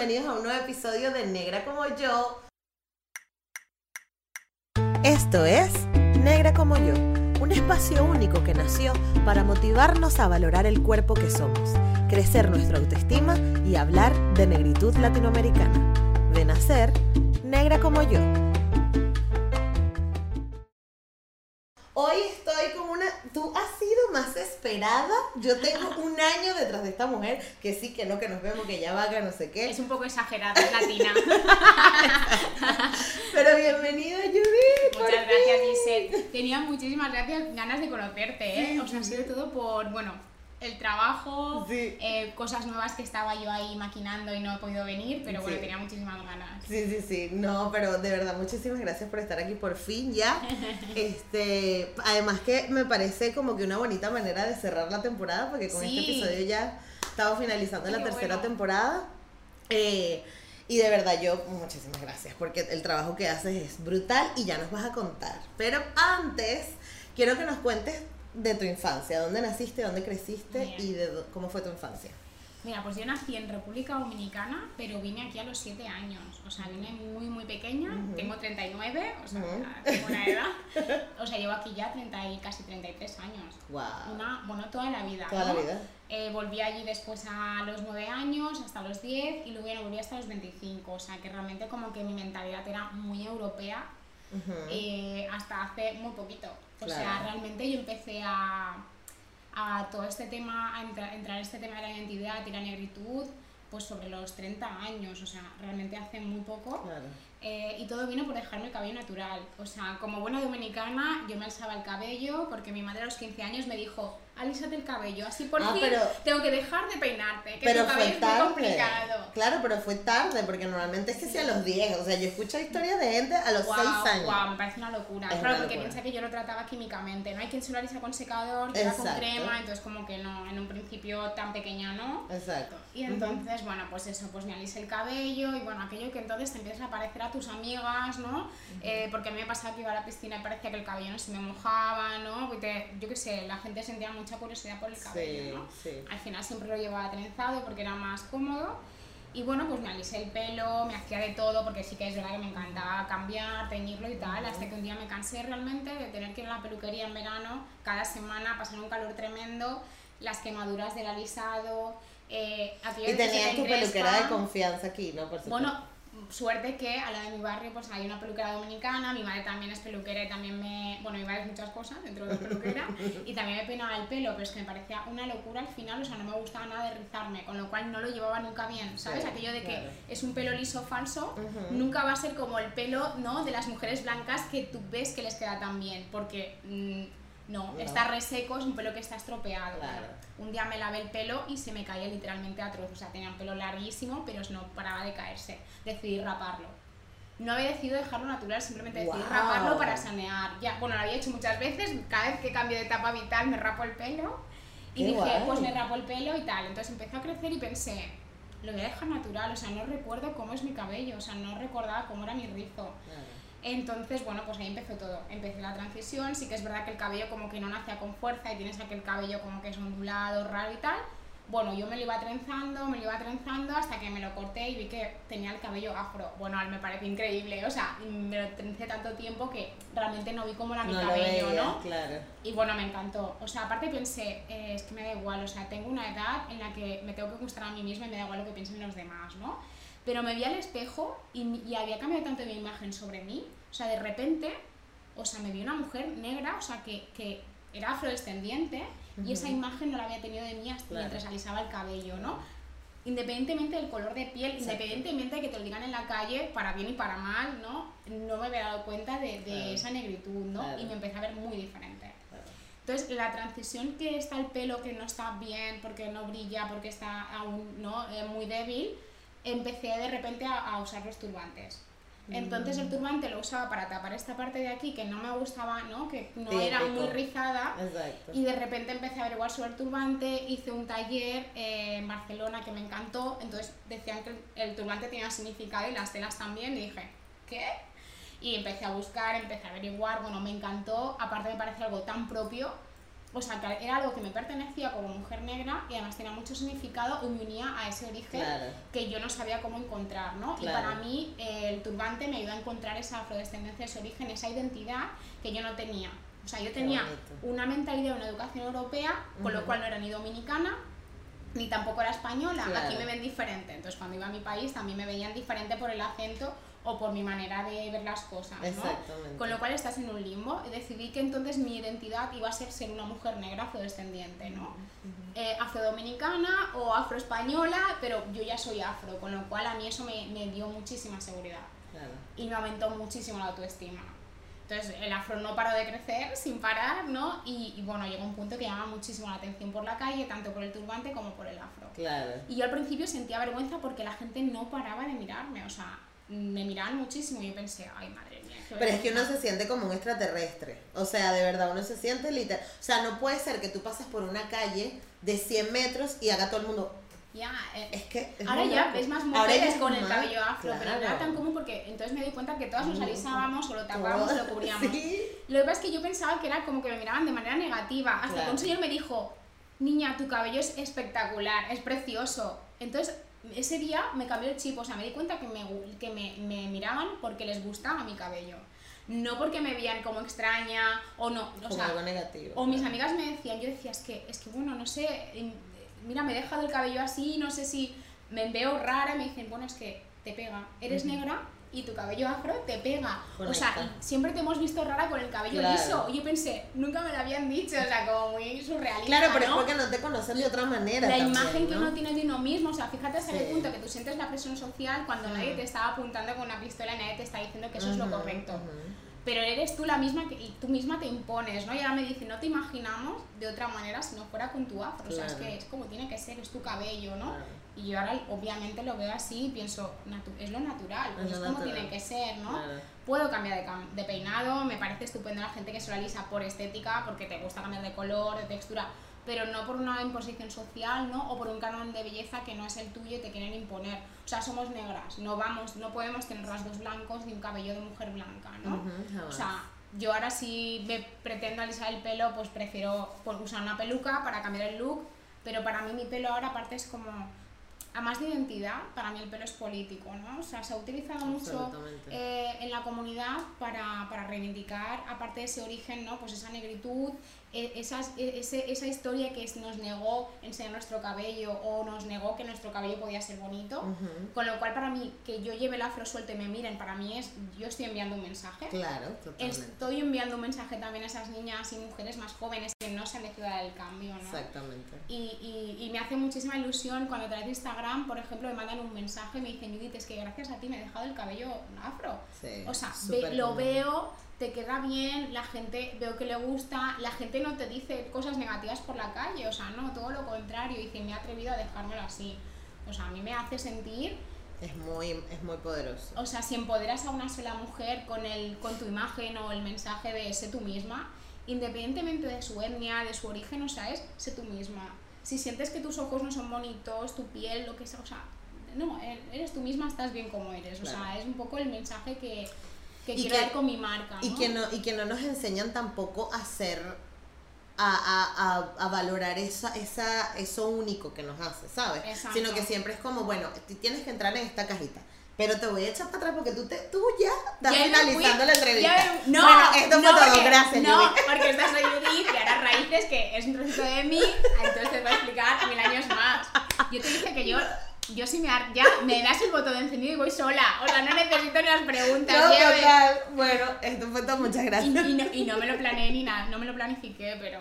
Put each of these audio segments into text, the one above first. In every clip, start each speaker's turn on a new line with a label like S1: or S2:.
S1: bienvenidos a un nuevo episodio de Negra como yo. Esto es Negra como yo, un espacio único que nació para motivarnos a valorar el cuerpo que somos, crecer nuestra autoestima y hablar de negritud latinoamericana. De nacer, negra como yo. Yo tengo un año detrás de esta mujer, que sí, que no, que nos vemos, que ya vaga, no sé qué.
S2: Es un poco exagerado, es latina.
S1: Pero bienvenida, Judith.
S2: Muchas gracias. Giselle. Tenía muchísimas gracias, ganas de conocerte, ¿eh? O sea, ha sido todo por, bueno, el trabajo,
S1: Sí.
S2: eh, cosas nuevas que estaba yo ahí maquinando y no he podido venir, pero bueno,
S1: Sí.
S2: tenía muchísimas ganas.
S1: Sí, sí, sí. No, pero de verdad, muchísimas gracias por estar aquí por fin ya. Este, además que me parece como que una bonita manera de cerrar la temporada, porque con
S2: Sí.
S1: este episodio ya estamos finalizando la tercera
S2: bueno.
S1: temporada. Eh, y de verdad, yo muchísimas gracias, porque el trabajo que haces es brutal y ya nos vas a contar. Pero antes, quiero que nos cuentes de tu infancia, dónde naciste, dónde creciste
S2: Bien.
S1: y de cómo fue tu infancia.
S2: Mira, pues yo nací en República Dominicana, pero vine aquí a los 7 años. O sea, vine muy, muy pequeña.
S1: Ujú.
S2: Tengo 39, o sea,
S1: Ujú.
S2: tengo una edad. O sea, llevo aquí ya 30 y casi 33 años.
S1: Wow.
S2: Una, bueno, toda la vida.
S1: Toda la vida.
S2: Eh, volví allí después a los 9 años, hasta los 10, y luego ya no volví hasta los 25. O sea, que realmente como que mi mentalidad era muy europea eh, hasta hace muy poquito. O sea, realmente yo empecé a, a todo este tema, a entra- entrar en este tema de la identidad y la negritud, pues sobre los 30 años, o sea, realmente hace muy poco.
S1: Claro.
S2: Eh, y todo vino por dejarme el cabello natural. O sea, como buena dominicana, yo me alzaba el cabello porque mi madre a los 15 años me dijo, alísate el cabello, así por
S1: Ah,
S2: fin
S1: pero-
S2: tengo que dejar de peinarte, que
S1: Pero
S2: tu cabello
S1: fue
S2: es muy
S1: tarde.
S2: complicado.
S1: Claro, pero fue tarde, porque normalmente es que sea a los 10. O sea, yo escucho historias de gente a los 6 años.
S2: Guau, me parece una locura.
S1: Es
S2: claro,
S1: una
S2: porque
S1: locura.
S2: piensa que yo lo trataba químicamente. No hay quien se lo alisa con secador, que era con crema, entonces como que no, en un principio tan pequeña no.
S1: Exacto.
S2: Y entonces, bueno, pues eso, pues me alisé el cabello y bueno, aquello que entonces te empiezas a parecer a tus amigas, ¿no? Eh, porque a mí me pasaba que iba a la piscina y parecía que el cabello no se me mojaba, ¿no? Te- yo qué sé, la gente sentía mucha curiosidad por el cabello,
S1: Sí,
S2: ¿no?
S1: sí.
S2: Al final siempre lo llevaba trenzado porque era más cómodo. Y bueno, pues me alisé el pelo, me hacía de todo, porque sí que es verdad que me encantaba cambiar, teñirlo y tal, hasta que un día me cansé realmente de tener que ir a la peluquería en verano, cada semana, pasar un calor tremendo, las quemaduras del alisado, eh,
S1: Y tenías
S2: te
S1: tu peluquera de confianza aquí, ¿no? Por.
S2: Bueno, suerte que a la de mi barrio pues hay una peluquera dominicana, mi madre también es peluquera y también me... Bueno, mi madre es muchas cosas dentro de peluquera y también me peinaba el pelo, pero es que me parecía una locura al final, o sea, no me gustaba nada de rizarme, con lo cual no lo llevaba nunca bien, ¿sabes?
S1: Sí,
S2: Aquello de que
S1: claro.
S2: es un pelo liso falso, nunca va a ser como el pelo, ¿no? De las mujeres blancas que tú ves que les queda tan bien, porque... mm, no,
S1: No.
S2: está reseco, es un pelo que está estropeado.
S1: Claro.
S2: Un día me lavé el pelo y se me caía literalmente a trozos. O sea, tenía un pelo larguísimo, pero no paraba de caerse. Decidí raparlo. No había decidido dejarlo natural, simplemente decidí
S1: Guau.
S2: raparlo para sanear. Ya, bueno, lo había hecho muchas veces. Cada vez que cambio de etapa vital me rapo el pelo. Y
S1: Qué
S2: dije,
S1: guay.
S2: pues me rapo el pelo y tal. Entonces empezó a crecer y pensé, lo voy a dejar natural. O sea, no recuerdo cómo es mi cabello. O sea, no recordaba cómo era mi rizo.
S1: Claro.
S2: Entonces, bueno, pues ahí empezó todo. Empecé la transición, sí que es verdad que el cabello como que no nacía con fuerza y tienes aquel cabello como que es ondulado, raro y tal. Bueno, yo me lo iba trenzando, me lo iba trenzando hasta que me lo corté y vi que tenía el cabello afro. Bueno, me pareció increíble, o sea, me lo trencé tanto tiempo que realmente no vi cómo era mi
S1: No lo
S2: cabello,
S1: veía,
S2: ¿no?
S1: claro.
S2: Y bueno, me encantó. O sea, aparte pensé, eh, es que me da igual, o sea, tengo una edad en la que me tengo que gustar a mí misma y me da igual lo que piensen los demás, ¿no? Pero me vi al espejo y, y había cambiado tanto mi imagen sobre mí, o sea, de repente, o sea, me vi una mujer negra, o sea, que, que era afrodescendiente y esa imagen no la había tenido de mí hasta
S1: Claro.
S2: mientras alisaba el cabello, ¿no? Independientemente del color de piel,
S1: Exacto.
S2: independientemente de que te lo digan en la calle, para bien y para mal, ¿no? No me había dado cuenta de, de
S1: Claro.
S2: esa negritud, ¿no?
S1: Claro.
S2: Y me empecé a ver muy diferente. Entonces, la transición que está el pelo que no está bien, porque no brilla, porque está aún ¿no? Eh, muy débil, empecé de repente a, a usar los turbantes. Entonces el turbante lo usaba para tapar esta parte de aquí que no me gustaba, ¿no? que no era
S1: Típico.
S2: muy rizada.
S1: Exacto.
S2: Y de repente empecé a averiguar sobre el turbante, hice un taller eh, en Barcelona que me encantó, entonces decían que el, el turbante tenía significado y las telas también, y dije, ¿qué? Y empecé a buscar, empecé a averiguar, bueno, me encantó, aparte me parece algo tan propio o sea, que era algo que me pertenecía como mujer negra y además tenía mucho significado y me unía a ese origen
S1: Claro.
S2: que yo no sabía cómo encontrar, ¿no? Y para mí eh, el turbante me ayudó a encontrar esa afrodescendencia, ese origen, esa identidad que yo no tenía. O sea, yo tenía una mentalidad, una educación europea, con lo
S1: Ujú.
S2: cual no era ni dominicana, ni tampoco era española.
S1: Claro.
S2: Aquí me ven diferente. Entonces, cuando iba a mi país, también me veían diferente por el acento o por mi manera de ver las cosas, ¿no? Con lo cual estás en un limbo. Y decidí que entonces mi identidad iba a ser ser una mujer negra afrodescendiente, ¿no? Eh, afrodominicana o afroespañola, pero yo ya soy afro, con lo cual a mí eso me, me dio muchísima seguridad
S1: Claro.
S2: y me aumentó muchísimo la autoestima. Entonces el afro no paró de crecer sin parar, ¿no? Y, y bueno, llegó un punto que llamaba muchísimo la atención por la calle, tanto por el turbante como por el afro.
S1: Claro.
S2: Y yo al principio sentía vergüenza porque la gente no paraba de mirarme, o sea, me miraban muchísimo y yo pensé, ay madre mía.
S1: Pero es que uno
S2: vergüenza".
S1: se siente como un extraterrestre. O sea, de verdad, uno se siente literal. O sea, no puede ser que tú pases por una calle de 100 metros y haga todo el mundo.
S2: Ya, eh,
S1: Es que. es
S2: Ahora ya ves más mujeres
S1: es
S2: con el cabello afro, pero no era tan común porque entonces me di cuenta que todas nos alisábamos o lo tapábamos o lo cubríamos.
S1: Sí.
S2: Lo que pasa es que yo pensaba que era como que me miraban de manera negativa. Hasta que
S1: Claro.
S2: un señor me dijo, niña, tu cabello es espectacular, es precioso. Entonces, ese día me cambió el chip, o sea, me di cuenta que me, que me, me miraban porque les gustaba mi cabello. No porque me veían como extraña o no. O sea,
S1: algo negativo.
S2: o mis amigas me decían, yo decía, es que, es que bueno, no sé, em, mira, me he dejado el cabello así, no sé si me veo rara, y me dicen, bueno, es que te pega, eres negra y tu cabello afro te pega. O sea, y siempre te hemos visto rara con el cabello
S1: Claro.
S2: liso. Y yo pensé, nunca me lo habían dicho, o sea, como muy surrealista,
S1: Claro, pero es
S2: ¿no?
S1: porque no te conocen de otra manera.
S2: la
S1: también,
S2: imagen que
S1: ¿no?
S2: uno tiene de uno mismo, o sea, fíjate hasta
S1: Sí.
S2: qué punto que tú sientes la presión social cuando nadie te está apuntando con una pistola y nadie te está diciendo que eso es lo correcto
S1: ujú.
S2: pero eres tú la misma que, y tú misma te impones, ¿no? Y ahora me dice, no te imaginamos de otra manera si no fuera con tu afro, o sea, es
S1: Claro.
S2: que es como tiene que ser, es tu cabello, ¿no?
S1: Claro.
S2: Y yo ahora obviamente lo veo así y pienso, es lo natural, pues
S1: Es
S2: es,
S1: lo
S2: como
S1: natural.
S2: tiene que ser, ¿no?
S1: Claro.
S2: Puedo cambiar de, de peinado, me parece estupendo la gente que se lo alisa por estética, porque te gusta cambiar de color, de textura, pero no por una imposición social, ¿no? O por un canon de belleza que no es el tuyo y te quieren imponer. O sea, somos negras, no vamos, no podemos tener rasgos blancos ni un cabello de mujer blanca, ¿no? O sea, yo ahora si me pretendo alisar el pelo, pues prefiero pues, usar una peluca para cambiar el look, pero para mí mi pelo ahora aparte es como, a más de identidad, para mí el pelo es político, ¿no? O sea, se ha utilizado mucho eh, en la comunidad para, para reivindicar, aparte de ese origen, ¿no? Pues esa negritud, esas, e- ese- esa historia que nos negó enseñar nuestro cabello o nos negó que nuestro cabello podía ser bonito. Con lo cual para mí, que yo lleve el afro suelto y me miren, para mí es, yo estoy enviando un mensaje.
S1: Claro, totalmente.
S2: Estoy enviando un mensaje también a esas niñas y mujeres más jóvenes que no se han decidido dar el cambio, ¿no?
S1: Exactamente.
S2: Y, y, y me hace muchísima ilusión cuando de Instagram, por ejemplo, me mandan un mensaje y me dicen, Judith, es que gracias a ti me he dejado el cabello afro.
S1: Sí,
S2: O sea, ve- lo veo, te queda bien, la gente veo que le gusta, la gente no te dice cosas negativas por la calle, o sea, no, todo lo contrario, y dice, me he atrevido a dejármelo así. O sea, a mí me hace sentir
S1: Es muy, es muy poderoso.
S2: o sea, si empoderas a una sola mujer con, el, con tu imagen o el mensaje de sé tú misma, independientemente de su etnia, de su origen, o sea, es sé tú misma. Si sientes que tus ojos no son bonitos, tu piel, lo que sea, o sea, no, e- eres tú misma, estás bien como eres. O sea,
S1: Claro.
S2: es un poco el mensaje que, que
S1: Y
S2: quiero
S1: que-
S2: dar con mi marca.
S1: Y
S2: ¿no?
S1: que no, y que no nos enseñan tampoco a ser, a, a, a, a valorar esa, esa, eso único que nos hace, ¿sabes?
S2: Exacto.
S1: Sino que siempre es como, bueno, ti- tienes que entrar en esta cajita. Pero te voy a echar para atrás porque tú, te, tú ya estás
S2: Ya
S1: finalizando
S2: fui-
S1: la entrevista.
S2: me- no,
S1: bueno, esto fue
S2: no,
S1: todo.
S2: porque-
S1: Gracias,
S2: No,
S1: Judith.
S2: porque esta soy Judith y ahora Raíces, que es un trocito de mí, entonces te voy a explicar mil años más. Yo te dije que yo, yo si me ar- ya me das el botón de encendido y voy sola. O sea, no necesito ni las preguntas.
S1: No, total. Bueno, esto fue todo. Muchas
S2: y,
S1: gracias.
S2: y no, y no me lo planeé ni nada, no me lo planifiqué, pero.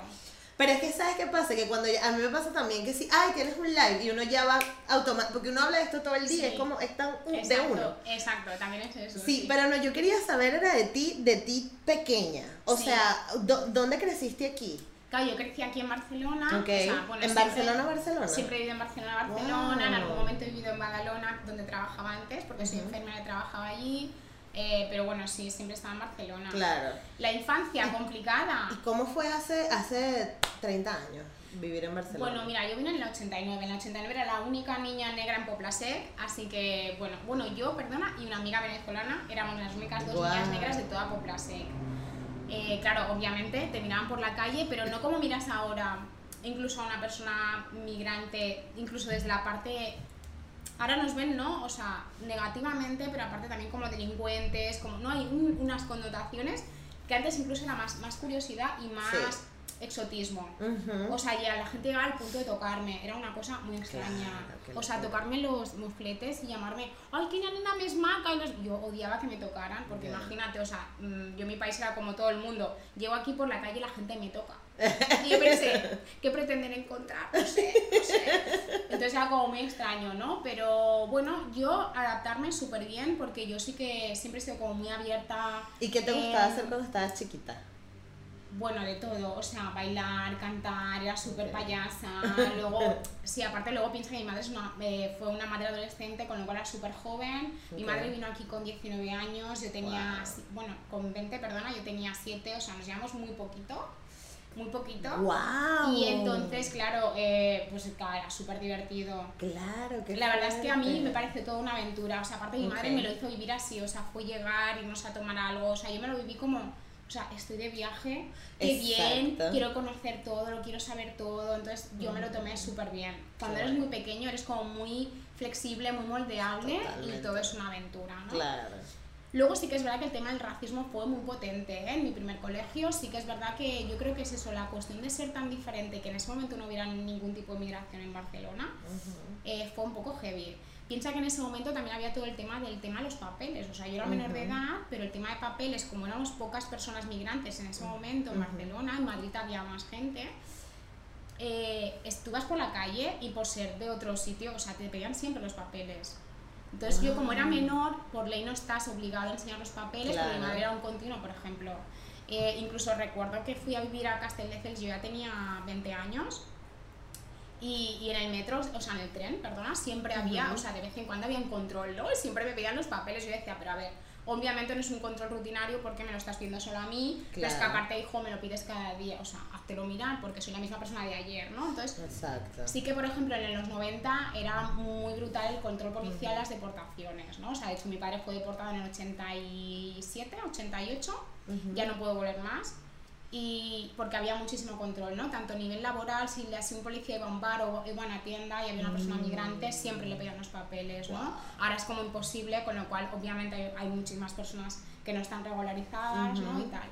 S1: Pero es que, ¿sabes qué pasa? Que cuando ya- a mí me pasa también que si, ay, tienes un live y uno ya va automático, porque uno habla de esto todo el día,
S2: Sí.
S1: es como, es tan u- de
S2: Exacto,
S1: uno.
S2: exacto, también es eso.
S1: Sí, pero no, yo quería saber era de ti, de ti pequeña. O
S2: Sí.
S1: sea, do- ¿dónde creciste aquí?
S2: Claro, yo crecí aquí en Barcelona.
S1: Ok.
S2: o sea, bueno,
S1: ¿En
S2: siempre-
S1: Barcelona, Barcelona?
S2: Siempre he vivido en Barcelona, Barcelona. En
S1: Wow.
S2: algún momento he vivido en Badalona, donde trabajaba antes, porque soy
S1: Ujú.
S2: enfermera y trabajaba allí. Eh, pero bueno, sí, siempre estaba en Barcelona.
S1: Claro.
S2: La infancia complicada.
S1: ¿Y cómo fue hace, hace 30 años vivir en Barcelona?
S2: Bueno, mira, yo vine en el 89. En el 89 era la única niña negra en Poplasec, así que, bueno, bueno, yo, perdona, y una amiga venezolana éramos las únicas dos
S1: Guau.
S2: niñas negras de toda Poplasec. Eh, claro, obviamente te miraban por la calle, pero no como miras ahora, incluso a una persona migrante, incluso desde la parte ahora nos ven, ¿no? O sea, negativamente, pero aparte también como delincuentes, como, ¿no? Hay unas connotaciones que antes incluso era más, más curiosidad y más exotismo. O sea, ya la gente llegaba al punto de tocarme, era una cosa muy extraña. o sea, tocarme los mufletes y llamarme, ¡ay, qué nena me esmaca! Yo odiaba que me tocaran, porque imagínate, o sea, mm, yo en mi país era como todo el mundo. Llego aquí por la calle y la gente me toca. Y yo pensé, ¿qué pretenden encontrar? No sé, no sé. Entonces era como muy extraño, ¿no? Pero bueno, yo adaptarme súper bien porque yo sí que siempre he sido como muy abierta.
S3: ¿Y qué te gustaba hacer cuando estabas chiquita?
S2: Bueno, de todo, o sea, bailar, cantar, era súper payasa, luego, sí, aparte luego piensa que mi madre es una, eh, fue una madre adolescente, con lo cual era súper joven, mi madre vino aquí con 19 años, yo tenía, bueno, con 20, perdona, yo tenía 7, o sea, nos llevamos muy poquito, muy poquito.
S3: ¡Wow!
S2: Y entonces, claro, eh, pues era súper divertido.
S3: Claro, que
S2: La verdad es que a mí me parece toda una aventura, o sea, aparte mi madre me lo hizo vivir así, o sea, fue llegar, irnos a tomar algo, o sea, yo me lo viví como o sea, estoy de viaje, qué bien, quiero conocer todo, lo quiero saber todo, entonces yo me lo tomé súper bien. Cuando eres muy pequeño eres como muy flexible, muy moldeable y todo es una aventura, ¿no?
S3: Claro.
S2: Luego sí que es verdad que el tema del racismo fue muy potente ¿eh? en mi primer colegio, sí que es verdad que yo creo que es eso, la cuestión de ser tan diferente, que en ese momento no hubiera ningún tipo de migración en Barcelona, eh, fue un poco heavy. Piensa que en ese momento también había todo el tema del tema de los papeles. O sea, yo era menor de edad, pero el tema de papeles, como éramos pocas personas migrantes en ese momento en Barcelona, en Madrid había más gente, eh, estuvas por la calle y por ser de otro sitio, o sea, te pedían siempre los papeles. Entonces yo como era ah. menor, por ley no estás obligado a enseñar los papeles, porque mi madre era un continuo, por ejemplo. Eh, incluso recuerdo que fui a vivir a Castelldefels, yo ya tenía 20 años, y, y, en el metro, o sea, en el tren, perdona, siempre había, o sea, de vez en cuando había un control, ¿no? Siempre me pedían los papeles. Yo decía, pero a ver, obviamente no es un control rutinario porque me lo estás pidiendo solo a mí, claro. es que aparte, hijo, me lo pides cada día, o sea, háztelo mirar porque soy la misma persona de ayer, ¿no? Entonces,
S3: Exacto.
S2: sí que, por ejemplo, en los 90 era muy brutal el control policial, las deportaciones, ¿no? O sea, de hecho, mi padre fue deportado en el 87, 88, ya no puedo volver más y porque había muchísimo control, ¿no? Tanto a nivel laboral, si, si un policía iba a un bar o iba a una tienda y había una persona mm. migrante, siempre le pedían los papeles, ¿no? Ahora es como imposible, con lo cual obviamente hay, muchísimas personas que no están regularizadas, ¿no? Y tal.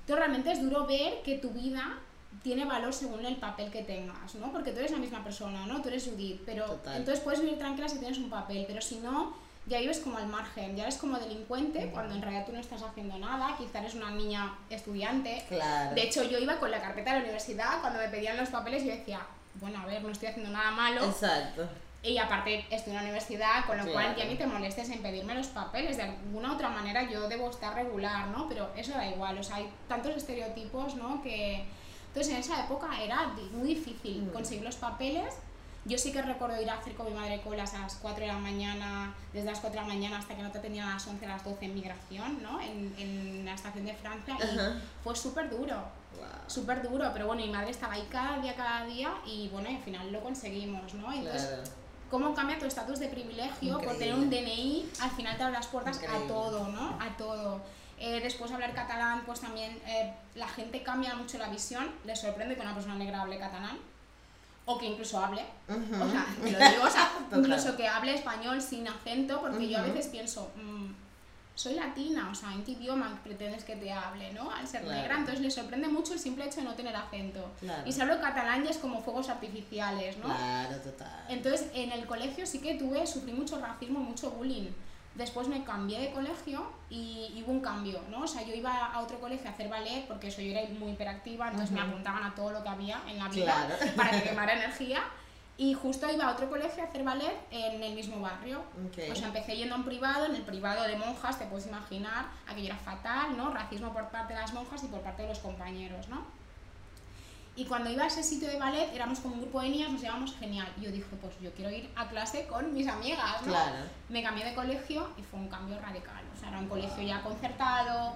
S2: Entonces realmente es duro ver que tu vida tiene valor según el papel que tengas, ¿no? Porque tú eres la misma persona, ¿no? Tú eres Judith, pero entonces puedes vivir tranquila si tienes un papel, pero si no ya vives como al margen, ya eres como delincuente cuando en realidad tú no estás haciendo nada, quizá eres una niña estudiante. De hecho, yo iba con la carpeta de la universidad, cuando me pedían los papeles yo decía, bueno, a ver, no estoy haciendo nada malo.
S3: Exacto.
S2: Y aparte estoy en la universidad, con lo cual ya ni te molestes en pedirme los papeles. De alguna otra manera yo debo estar regular, ¿no? Pero eso da igual, o sea, hay tantos estereotipos, ¿no? Que... Entonces en esa época era muy difícil conseguir los papeles yo sí que recuerdo ir a hacer con mi madre colas a las 4 de la mañana, desde las 4 de la mañana hasta que no te tenía a las 11, a las 12 en migración, ¿no? En, en la estación de Francia y fue súper duro, súper duro, pero bueno, mi madre estaba ahí cada día, cada día y bueno, al final lo conseguimos, ¿no? Entonces, ¿cómo cambia tu estatus de privilegio por tener un DNI? Al final te abre las puertas a todo, ¿no? A todo. Eh, después hablar catalán, pues también eh, la gente cambia mucho la visión, le sorprende que una persona negra hable catalán o que incluso hable, o sea, lo digo, o sea, incluso que hable español sin acento, porque yo a veces pienso, mm, soy latina, o sea, ¿en qué idioma pretendes que te hable, no? Al ser negra, entonces le sorprende mucho el simple hecho de no tener acento. Y si hablo catalán ya es como fuegos artificiales, ¿no?
S3: Claro, total.
S2: Entonces, en el colegio sí que tuve, sufrí mucho racismo, mucho bullying. Después me cambié de colegio y, hubo un cambio, ¿no? O sea, yo iba a otro colegio a hacer ballet porque eso yo era muy hiperactiva, entonces me apuntaban a todo lo que había en la vida para que quemara energía. Y justo iba a otro colegio a hacer ballet en el mismo barrio. O sea, empecé yendo a un privado, en el privado de monjas, te puedes imaginar, aquello era fatal, ¿no? Racismo por parte de las monjas y por parte de los compañeros, ¿no? Y cuando iba a ese sitio de ballet, éramos como un grupo de niñas, nos llevábamos genial. Y yo dije, pues yo quiero ir a clase con mis amigas, ¿no? Me cambié de colegio y fue un cambio radical. O sea, era un colegio ya concertado,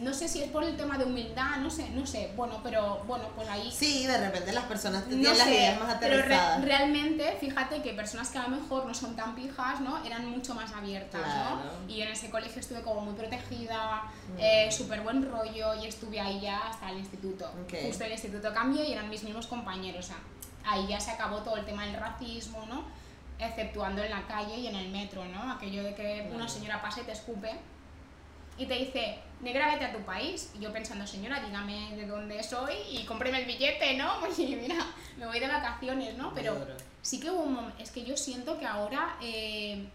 S2: no sé si es por el tema de humildad, no sé, no sé, bueno, pero bueno, pues ahí...
S3: Sí, de repente las personas tienen
S2: No
S3: las
S2: sé,
S3: ideas más
S2: pero re-
S3: aterrizadas.
S2: realmente, fíjate que personas que a lo mejor no son tan pijas, ¿no? Eran mucho más abiertas,
S3: Claro.
S2: ¿no? Y en ese colegio estuve como muy protegida, eh, súper buen rollo, y estuve ahí ya hasta el instituto.
S3: Ok.
S2: Justo el instituto cambió y eran mis mismos compañeros, o sea, ahí ya se acabó todo el tema del racismo, ¿no? Exceptuando en la calle y en el metro, ¿no? Aquello de que una señora pasa y te escupe y te dice, negra, vete a tu país. Y yo pensando, señora, dígame de dónde soy y cómpreme el billete, ¿no? Oye, mira, me voy de vacaciones, ¿no? Pero sí que hubo un momento, es que yo siento que ahora eh,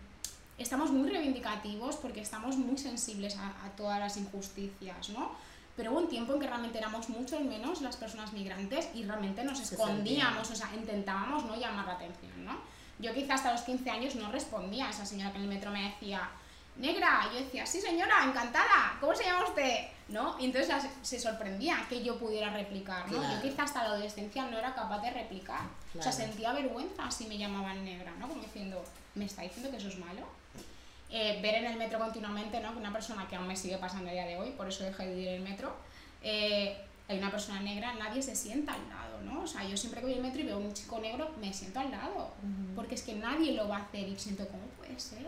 S2: estamos muy reivindicativos porque estamos muy sensibles a, a todas las injusticias, ¿no? Pero hubo un tiempo en que realmente éramos muchos menos las personas migrantes y realmente nos escondíamos, o sea, intentábamos no llamar la atención, ¿no? Yo quizás hasta los 15 años no respondía a esa señora que en el metro me decía, negra, yo decía, sí señora, encantada, ¿cómo se llama usted? ¿No? Y entonces se sorprendía que yo pudiera replicar, ¿no?
S3: Claro.
S2: Yo quizás hasta la adolescencia no era capaz de replicar. O sea,
S3: Claro.
S2: sentía vergüenza si me llamaban negra, ¿no? Como diciendo, ¿me está diciendo que eso es malo? Eh, ver en el metro continuamente, ¿no? Que una persona que aún me sigue pasando a día de hoy, por eso dejé de ir el metro, eh, hay una persona negra, nadie se sienta al lado, ¿no? O sea, yo siempre que voy al metro y veo un chico negro, me siento al lado. Porque es que nadie lo va a hacer y siento, ¿cómo puede ser?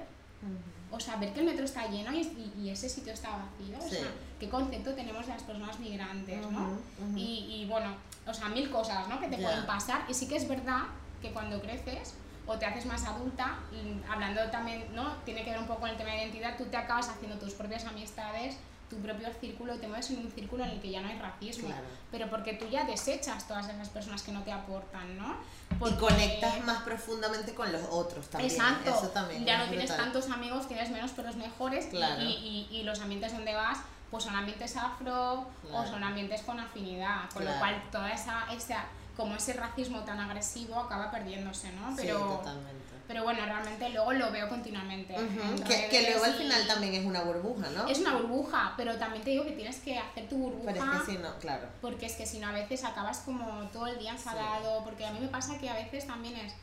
S2: O sea, ver que el metro está lleno y, y- ese sitio está vacío. O sea, ¿qué concepto tenemos de las personas migrantes, no? Y, y bueno, o sea, mil cosas, ¿no? Que te pueden pasar. Y sí que es verdad que cuando creces o te haces más adulta, y hablando también, ¿no? Tiene que ver un poco con el tema de identidad, tú te acabas haciendo tus propias amistades, tu propio círculo, y te mueves en un círculo en el que ya no hay racismo.
S3: Claro.
S2: Pero porque tú ya desechas todas esas personas que no te aportan, ¿no?
S3: Y
S2: Porque-
S3: conectas más profundamente con los otros también.
S2: Exacto.
S3: Eso también.
S2: ya no tienes tantos amigos, tienes menos pero los mejores. y-
S3: Claro.
S2: Y, y- y los ambientes donde vas, pues son ambientes afro
S3: Claro.
S2: o son ambientes con afinidad. Con lo cual, toda esa, esa, como ese racismo tan agresivo acaba perdiéndose, ¿no?
S3: Sí,
S2: Pero,
S3: totalmente.
S2: Pero bueno, realmente luego lo veo continuamente.
S3: Ujú,
S2: en
S3: que, que luego al final también es una burbuja, ¿no?
S2: Es una burbuja, pero también te digo que tienes que hacer tu burbuja.
S3: Pero es que si no, claro.
S2: Porque es que si no, a veces acabas como todo el día enfadado. Porque a mí me pasa que a veces también es.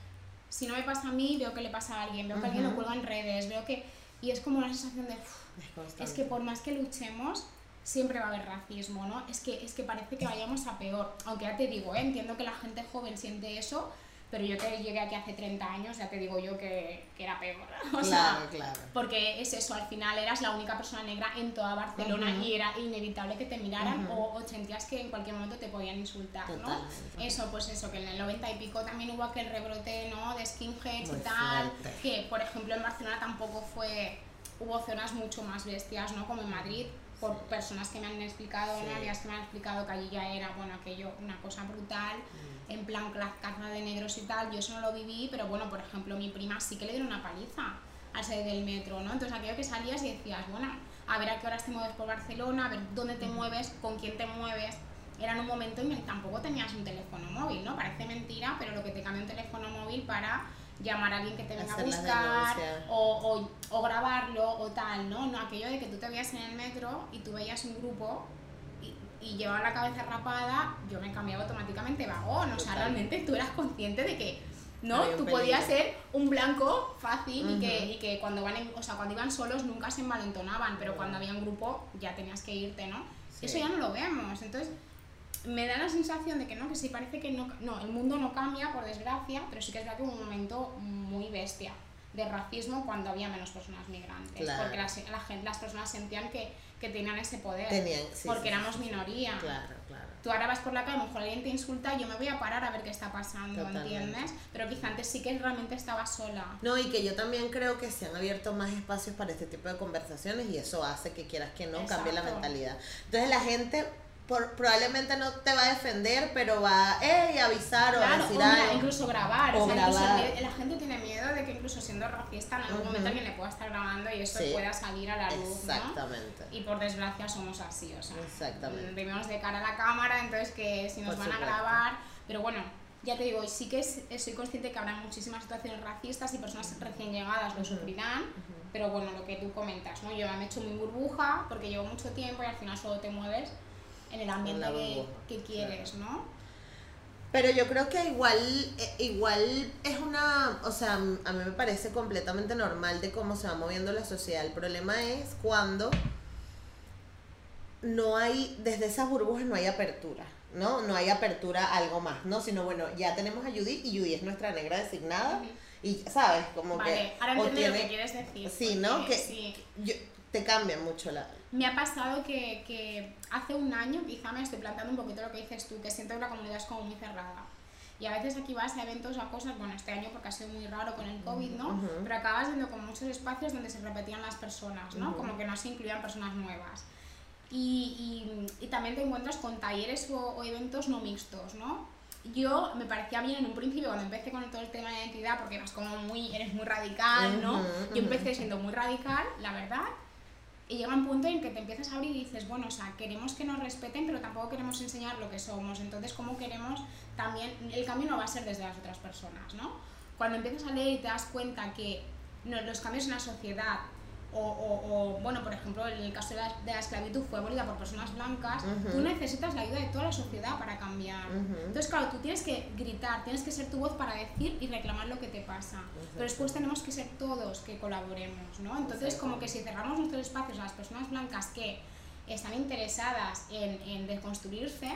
S2: Si no me pasa a mí, veo que le pasa a alguien. Veo que alguien lo cuelga en redes. Veo que. Y es como una sensación de. "Uf,
S3: Es
S2: es que por más que luchemos, siempre va a haber racismo, ¿no? Es que, es que parece que vayamos a peor. Aunque ya te digo, ¿eh? entiendo que la gente joven siente eso, pero yo que llegué aquí hace 30 años, ya te digo yo que, que era peor. O sea,
S3: Claro, claro.
S2: porque es eso, al final eras la única persona negra en toda Barcelona y era inevitable que te miraran o, o sentías que en cualquier momento te podían insultar, ¿no?
S3: Totalmente.
S2: Eso, pues eso, que en el 90 y pico también hubo aquel rebrote, ¿no? De skinheads
S3: Muy
S2: y tal,
S3: fuerte.
S2: que por ejemplo en Barcelona tampoco fue, hubo zonas mucho más bestias, ¿no? Como en Madrid, por personas que me han explicado,
S3: Sí.
S2: ¿no? Que me han explicado que allí ya era, bueno, aquello, una cosa brutal,
S3: Mm.
S2: En plan cla- caza de negros y tal, yo eso no lo viví, pero bueno, por ejemplo, mi prima sí que le dieron una paliza al salir del metro, ¿no? Entonces aquello que salías y decías, bueno, a ver a qué horas te mueves por Barcelona, a ver dónde te mueves, con quién te mueves. Era en un momento en el que tampoco tenías un teléfono móvil, ¿no? Parece mentira, pero lo que te cambia un teléfono móvil para llamar a alguien que te venga a
S3: Hacer las
S2: buscar o, o, o grabarlo o tal, ¿no? No, aquello de que tú te veías en el metro y tú veías un grupo y, llevaban la cabeza rapada, yo me cambiaba automáticamente de vagón. O sea,
S3: Total.
S2: realmente tú eras consciente de que no, tú podías ser un blanco fácil y, que, y que cuando van en- o sea, cuando iban solos nunca se envalentonaban, pero cuando había un grupo ya tenías que irte, ¿no?
S3: Sí.
S2: Eso ya no lo vemos. Entonces, me da la sensación de que no, que sí parece que no, no, el mundo no cambia, por desgracia, pero sí que es verdad que hubo un momento muy bestia de racismo cuando había menos personas migrantes,
S3: Claro.
S2: porque las, la gente, las personas sentían que, que tenían ese poder,
S3: Tenían, sí,
S2: porque
S3: sí,
S2: éramos
S3: sí,
S2: minoría.
S3: Claro, claro.
S2: Tú ahora vas por la calle, a lo mejor alguien te insulta, yo me voy a parar a ver qué está pasando,
S3: Totalmente.
S2: ¿entiendes? Pero quizá antes sí que realmente estaba sola.
S3: No, y que yo también creo que se han abierto más espacios para este tipo de conversaciones y eso hace que quieras que no cambie la
S2: Exacto.
S3: mentalidad. Entonces la gente por- probablemente no te va a defender, pero va a avisar o a
S2: Claro, o
S3: decir
S2: mira,
S3: algo.
S2: incluso grabar.
S3: O
S2: o sea, incluso
S3: grabar.
S2: el- la gente tiene miedo de que incluso siendo racista en algún
S3: Ujú.
S2: momento alguien le pueda estar grabando y eso
S3: Sí.
S2: pueda salir a la luz, ¿no?
S3: Exactamente.
S2: Y por desgracia somos así, o sea,
S3: Exactamente.
S2: vivimos de cara a la cámara, entonces que si nos
S3: Por
S2: van a grabar, pero bueno, ya te digo, sí que es- soy consciente que habrá muchísimas situaciones racistas y personas recién llegadas lo sufrirán, pero bueno, lo que tú comentas, ¿no? Yo me he hecho mi burbuja porque llevo mucho tiempo y al final solo te mueves en el ambiente que, quieres, ¿no?
S3: Pero yo creo que igual, eh, igual es una, o sea, a mí me parece completamente normal de cómo se va moviendo la sociedad. El problema es cuando
S1: no hay, desde esas burbujas no hay apertura, ¿no? No hay apertura a algo más, ¿no? Sino, bueno, ya tenemos a Judy y Judy es nuestra negra designada. Y, ¿sabes? Como
S2: Vale,
S1: que...
S2: ahora entiendo lo
S1: tiene-
S2: que quieres decir.
S1: Sí, ¿no? Que
S2: sí.
S1: yo- te cambia mucho la...
S2: Me ha pasado que, que hace un año quizá me estoy planteando un poquito lo que dices tú, que siento que la comunidad es como muy cerrada. Y a veces aquí vas a eventos o a cosas, bueno, este año porque ha sido muy raro con el COVID, ¿no?
S1: Ujú.
S2: Pero acabas viendo como muchos espacios donde se repetían las personas, ¿no?
S1: Ujú.
S2: Como que no se incluían personas nuevas. Y, y, y también te encuentras con talleres o, o eventos no mixtos, ¿no? Yo me parecía bien en un principio cuando empecé con todo el tema de identidad, porque eras como muy, eres muy radical, ¿no?
S1: Ujú,
S2: Yo
S1: ujú.
S2: empecé siendo muy radical, la verdad, y llega un punto en que te empiezas a abrir y dices, bueno, o sea, queremos que nos respeten, pero tampoco queremos enseñar lo que somos. Entonces, ¿cómo queremos también? El cambio no va a ser desde las otras personas, ¿no? Cuando empiezas a leer y te das cuenta que los cambios en la sociedad, o, o- o, bueno, por ejemplo, en el caso de la, de la esclavitud fue abolida por personas blancas,
S1: Ujú.
S2: tú necesitas la ayuda de toda la sociedad para cambiar.
S1: Ujú.
S2: Entonces, claro, tú tienes que gritar, tienes que ser tu voz para decir y reclamar lo que te pasa. Pero después tenemos que ser todos que colaboremos, ¿no? Entonces,
S1: Exacto.
S2: como que si cerramos nuestros espacios a las personas blancas que están interesadas en, en deconstruirse,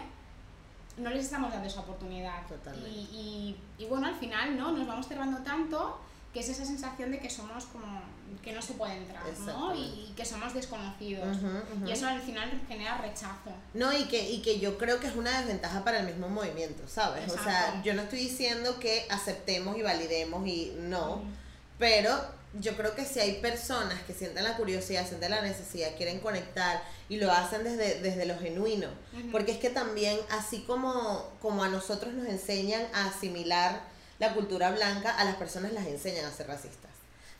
S2: no les estamos dando esa oportunidad. Y, y, y bueno, al final, ¿no? Nos vamos cerrando tanto que es esa sensación de que somos como que no se puede entrar, ¿no? Y, que somos desconocidos. Y eso al final genera rechazo.
S1: No, y que, y que yo creo que es una desventaja para el mismo movimiento, ¿sabes? O sea, yo no estoy diciendo que aceptemos y validemos y no, pero yo creo que si hay personas que sienten la curiosidad, sienten la necesidad, quieren conectar y lo hacen desde, desde lo genuino, porque es que también, así como, como a nosotros nos enseñan a asimilar la cultura blanca, a las personas las enseñan a ser racistas.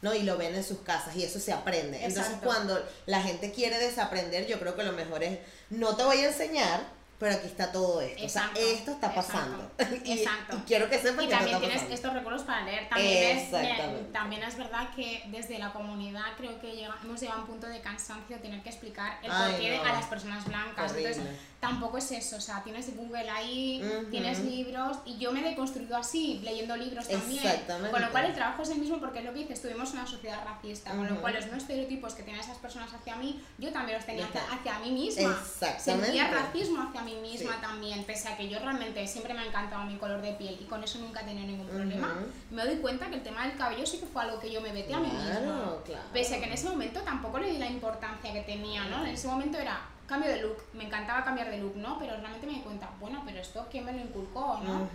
S1: ¿no? Y lo ven en sus casas y eso se aprende. Entonces cuando la gente quiere desaprender, yo creo que lo mejor es, no te voy a enseñar, pero aquí está todo esto.
S2: Exacto,
S1: o sea, esto está
S2: exacto,
S1: pasando. y,
S2: exacto.
S1: y quiero que sepan
S2: Y
S1: que
S2: también tienes
S1: pasando.
S2: estos recursos para leer. También es, también es verdad que desde la comunidad creo que llega- hemos llegado a un punto de cansancio tener que explicar el porqué
S1: no.
S2: a las personas blancas.
S1: Horrible.
S2: Entonces, tampoco es eso. O sea, tienes Google ahí,
S1: Ujú.
S2: tienes libros, y yo me he deconstruido así, leyendo libros también.
S1: Exactamente.
S2: Con lo cual, el trabajo es el mismo porque es lo que dices, tuvimos una sociedad racista. Con lo cual, los mismos estereotipos que tenían esas personas hacia mí, yo también los tenía hacia, hacia mí misma.
S1: Exactamente.
S2: Sentía racismo hacia mí misma
S1: Sí.
S2: también, pese a que yo realmente siempre me ha encantado mi color de piel y con eso nunca he tenido ningún problema.
S1: Ujú.
S2: Me doy cuenta que el tema del cabello sí que fue algo que yo me vete a mí misma.
S1: Claro, claro.
S2: Pese a que en ese momento tampoco le di la importancia que tenía, ¿no? En ese momento era cambio de look, me encantaba cambiar de look, ¿no? Pero realmente me di cuenta, bueno, pero esto quién me lo inculcó, ¿no?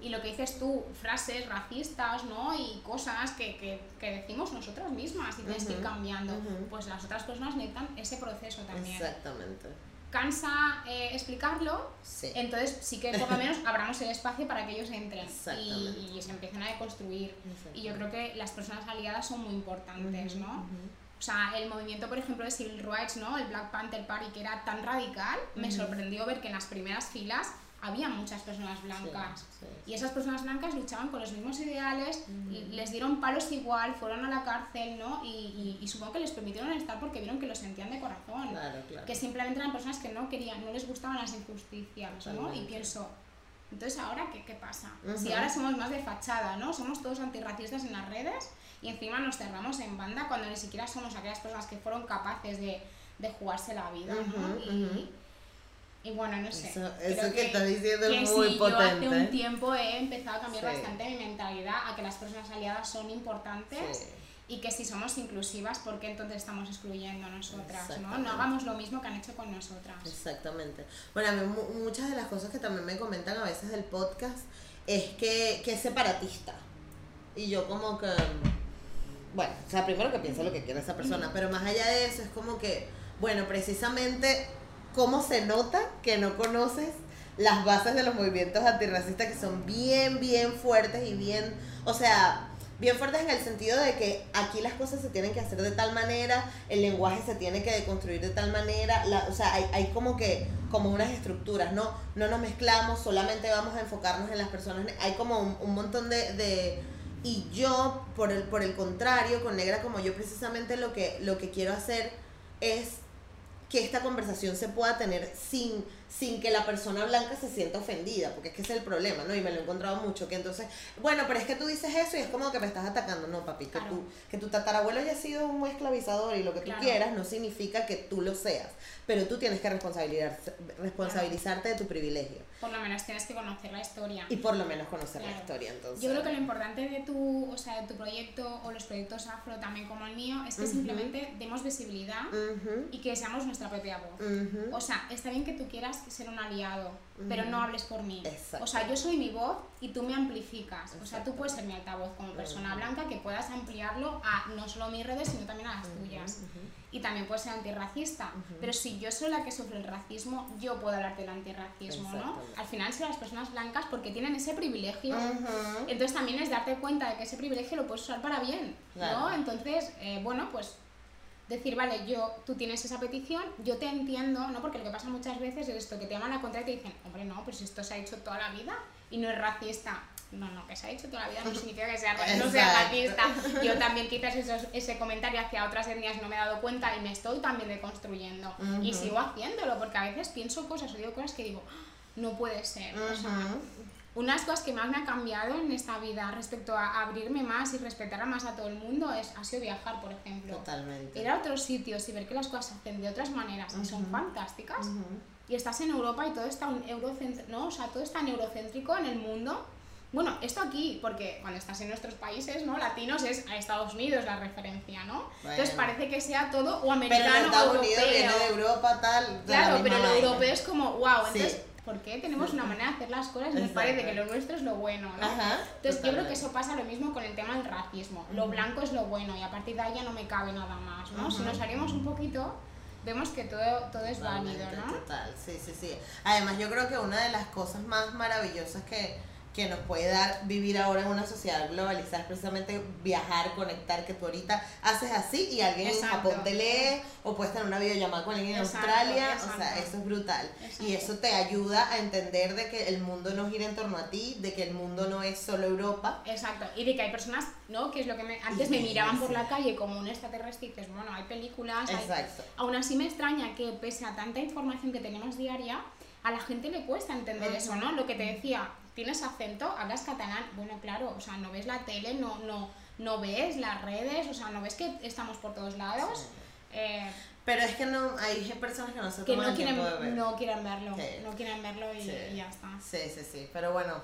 S2: Y lo que dices tú, frases racistas, ¿no? Y cosas que, que, que decimos nosotras mismas y tienes que ir cambiando. Pues las otras personas necesitan ese proceso también.
S1: Exactamente.
S2: Cansa eh, explicarlo,
S1: Sí.
S2: entonces sí que por lo menos abramos el espacio para que ellos entren y, y se empiecen a deconstruir. Y yo creo que las personas aliadas son muy importantes, ¿no? O sea, el movimiento, por ejemplo, de Civil Rights, ¿no? El Black Panther Party, que era tan radical, me
S1: Ujú.
S2: sorprendió ver que en las primeras filas había muchas personas blancas.
S1: Sí, sí,
S2: Y esas personas blancas luchaban con los mismos ideales,
S1: Ujú.
S2: y les dieron palos igual, fueron a la cárcel, ¿no? Y, y- y supongo que les permitieron estar porque vieron que lo sentían de corazón.
S1: Claro, claro.
S2: Que simplemente eran personas que no querían, no les gustaban las injusticias, ¿no? Y pienso, entonces ahora qué, qué pasa?
S1: Ujú.
S2: Si ahora somos más de fachada, ¿no? Somos todos antirracistas en las redes y encima nos cerramos en banda cuando ni siquiera somos aquellas personas que fueron capaces de, de jugarse la vida, ¿no?
S1: Ujú,
S2: y,
S1: ujú.
S2: y bueno, no sé.
S1: Eso- eso que estás diciendo es
S2: que
S1: muy
S2: sí, Yo hace
S1: potente.
S2: un tiempo he empezado a cambiar
S1: Sí.
S2: bastante mi mentalidad a que las personas aliadas son importantes
S1: Sí.
S2: y que si somos inclusivas, ¿por qué entonces estamos excluyendo a nosotras? ¿no? No hagamos lo mismo que han hecho con nosotras.
S1: Exactamente. Bueno, a mí mu- muchas de las cosas que también me comentan a veces del podcast es que, que es separatista. Y yo como que, bueno, o sea, primero que pienso lo que quiere esa persona, pero más allá de eso es como que, bueno, precisamente, ¿cómo se nota que no conoces las bases de los movimientos antirracistas que son bien, bien fuertes y bien, o sea, bien fuertes en el sentido de que aquí las cosas se tienen que hacer de tal manera, el lenguaje se tiene que deconstruir de tal manera, la, o sea, hay, hay como que, como unas estructuras, ¿no? No nos mezclamos, solamente vamos a enfocarnos en las personas, hay como un, un montón de y yo, por el, por el contrario, con Negra como yo, precisamente lo que, lo que quiero hacer es que esta conversación se pueda tener sin, sin que la persona blanca se sienta ofendida, porque es que ese es el problema, ¿no? Y me lo he encontrado mucho, que entonces, bueno, pero es que tú dices eso y es como que me estás atacando, no, papi, que,
S2: Claro.
S1: tú, que tu tatarabuelo haya sido un esclavizador y lo que tú
S2: Claro.
S1: quieras no significa que tú lo seas, pero tú tienes que responsabilizar, responsabilizarte de tu privilegio
S2: Por lo menos tienes que conocer la historia.
S1: y por lo menos conocer la historia, entonces.
S2: Yo creo que lo importante de tu, o sea, de tu proyecto o los proyectos afro también como el mío es que simplemente demos visibilidad y que seamos nuestra propia voz. O sea, está bien que tú quieras ser un aliado, pero no hables por mí.
S1: Exacto.
S2: O sea, yo soy mi voz y tú me amplificas. O sea, tú puedes ser mi altavoz como persona blanca que puedas ampliarlo a no solo mis redes, sino también a las tuyas. Y también puedes ser antirracista. Pero si yo soy la que sufre el racismo, yo puedo hablar del antirracismo, ¿no? Al final son las personas blancas porque tienen ese privilegio. Entonces también es darte cuenta de que ese privilegio lo puedes usar para bien,
S1: Claro.
S2: ¿no? Entonces, eh, bueno, pues decir, vale, yo, tú tienes esa petición, yo te entiendo, ¿no? Porque lo que pasa muchas veces es esto, que te llaman a contra y te dicen, hombre, no, pues esto se ha hecho toda la vida y no es racista. No, no, que se ha hecho toda la vida no significa que sea, no sea racista. Yo también quizás esos- ese comentario hacia otras etnias no me he dado cuenta y me estoy también deconstruyendo. Y sigo haciéndolo, porque a veces pienso cosas o digo cosas que digo, "Ah, no puede ser. O sea,
S1: Ujú.
S2: unas cosas que más me han cambiado en esta vida respecto a abrirme más y respetar más a todo el mundo es, ha sido viajar, por ejemplo.
S1: Totalmente.
S2: Ir a otros sitios y ver que las cosas se hacen de otras maneras y son fantásticas.
S1: Ujú.
S2: Y estás en Europa y todo está un ¿no? O sea, todo está en eurocéntrico en el mundo. Bueno, esto aquí, porque cuando estás en nuestros países, ¿no? Latinos es a Estados Unidos la referencia, ¿no? Entonces
S1: Bueno.
S2: parece que sea todo o
S1: Pero
S2: americano
S1: en
S2: o
S1: Estados
S2: europeo.
S1: Unidos viene de Europa, tal. de la
S2: Claro, pero lo europeo es como, wow,
S1: Sí.
S2: entonces, ¿por qué tenemos una manera de hacer las cosas y nos parece que lo nuestro es lo bueno, ¿no?
S1: Ajá,
S2: Entonces, yo creo que eso pasa lo mismo con el tema del racismo. Lo blanco es lo bueno y a partir de ahí ya no me cabe nada más, ¿no? Si nos salimos un poquito, vemos que todo, todo es válido, ¿no?
S1: Total, sí, sí, sí. Además, yo creo que una de las cosas más maravillosas que, que nos puede dar vivir ahora en una sociedad globalizada precisamente viajar, conectar, que tú ahorita haces así y alguien
S2: Exacto.
S1: en Japón te lee o puedes tener una videollamada con alguien en
S2: Exacto,
S1: Australia, o sea, eso es brutal. Y eso te ayuda a entender de que el mundo no gira en torno a ti, de que el mundo no es solo Europa.
S2: Exacto, y de que hay personas, ¿no? Que es lo que me, antes me miraban por la calle como un extraterrestre y dices, bueno, hay películas, hay-
S1: Exacto.
S2: Aún así me extraña que pese a tanta información que tenemos diaria, a la gente le cuesta entender eso, ¿no? Lo que te decía, tienes acento, hablas catalán, bueno, claro, o sea, no ves la tele, no, no, no ves las redes, o sea, no ves que estamos por todos lados,
S1: Sí.
S2: eh,
S1: Pero es que no hay personas que no se
S2: que
S1: toman
S2: no
S1: el
S2: quieren,
S1: tiempo de ver.
S2: no quieren verlo,
S1: Sí.
S2: no quieren verlo y,
S1: Sí.
S2: y ya está.
S1: Sí, sí, sí. Pero bueno,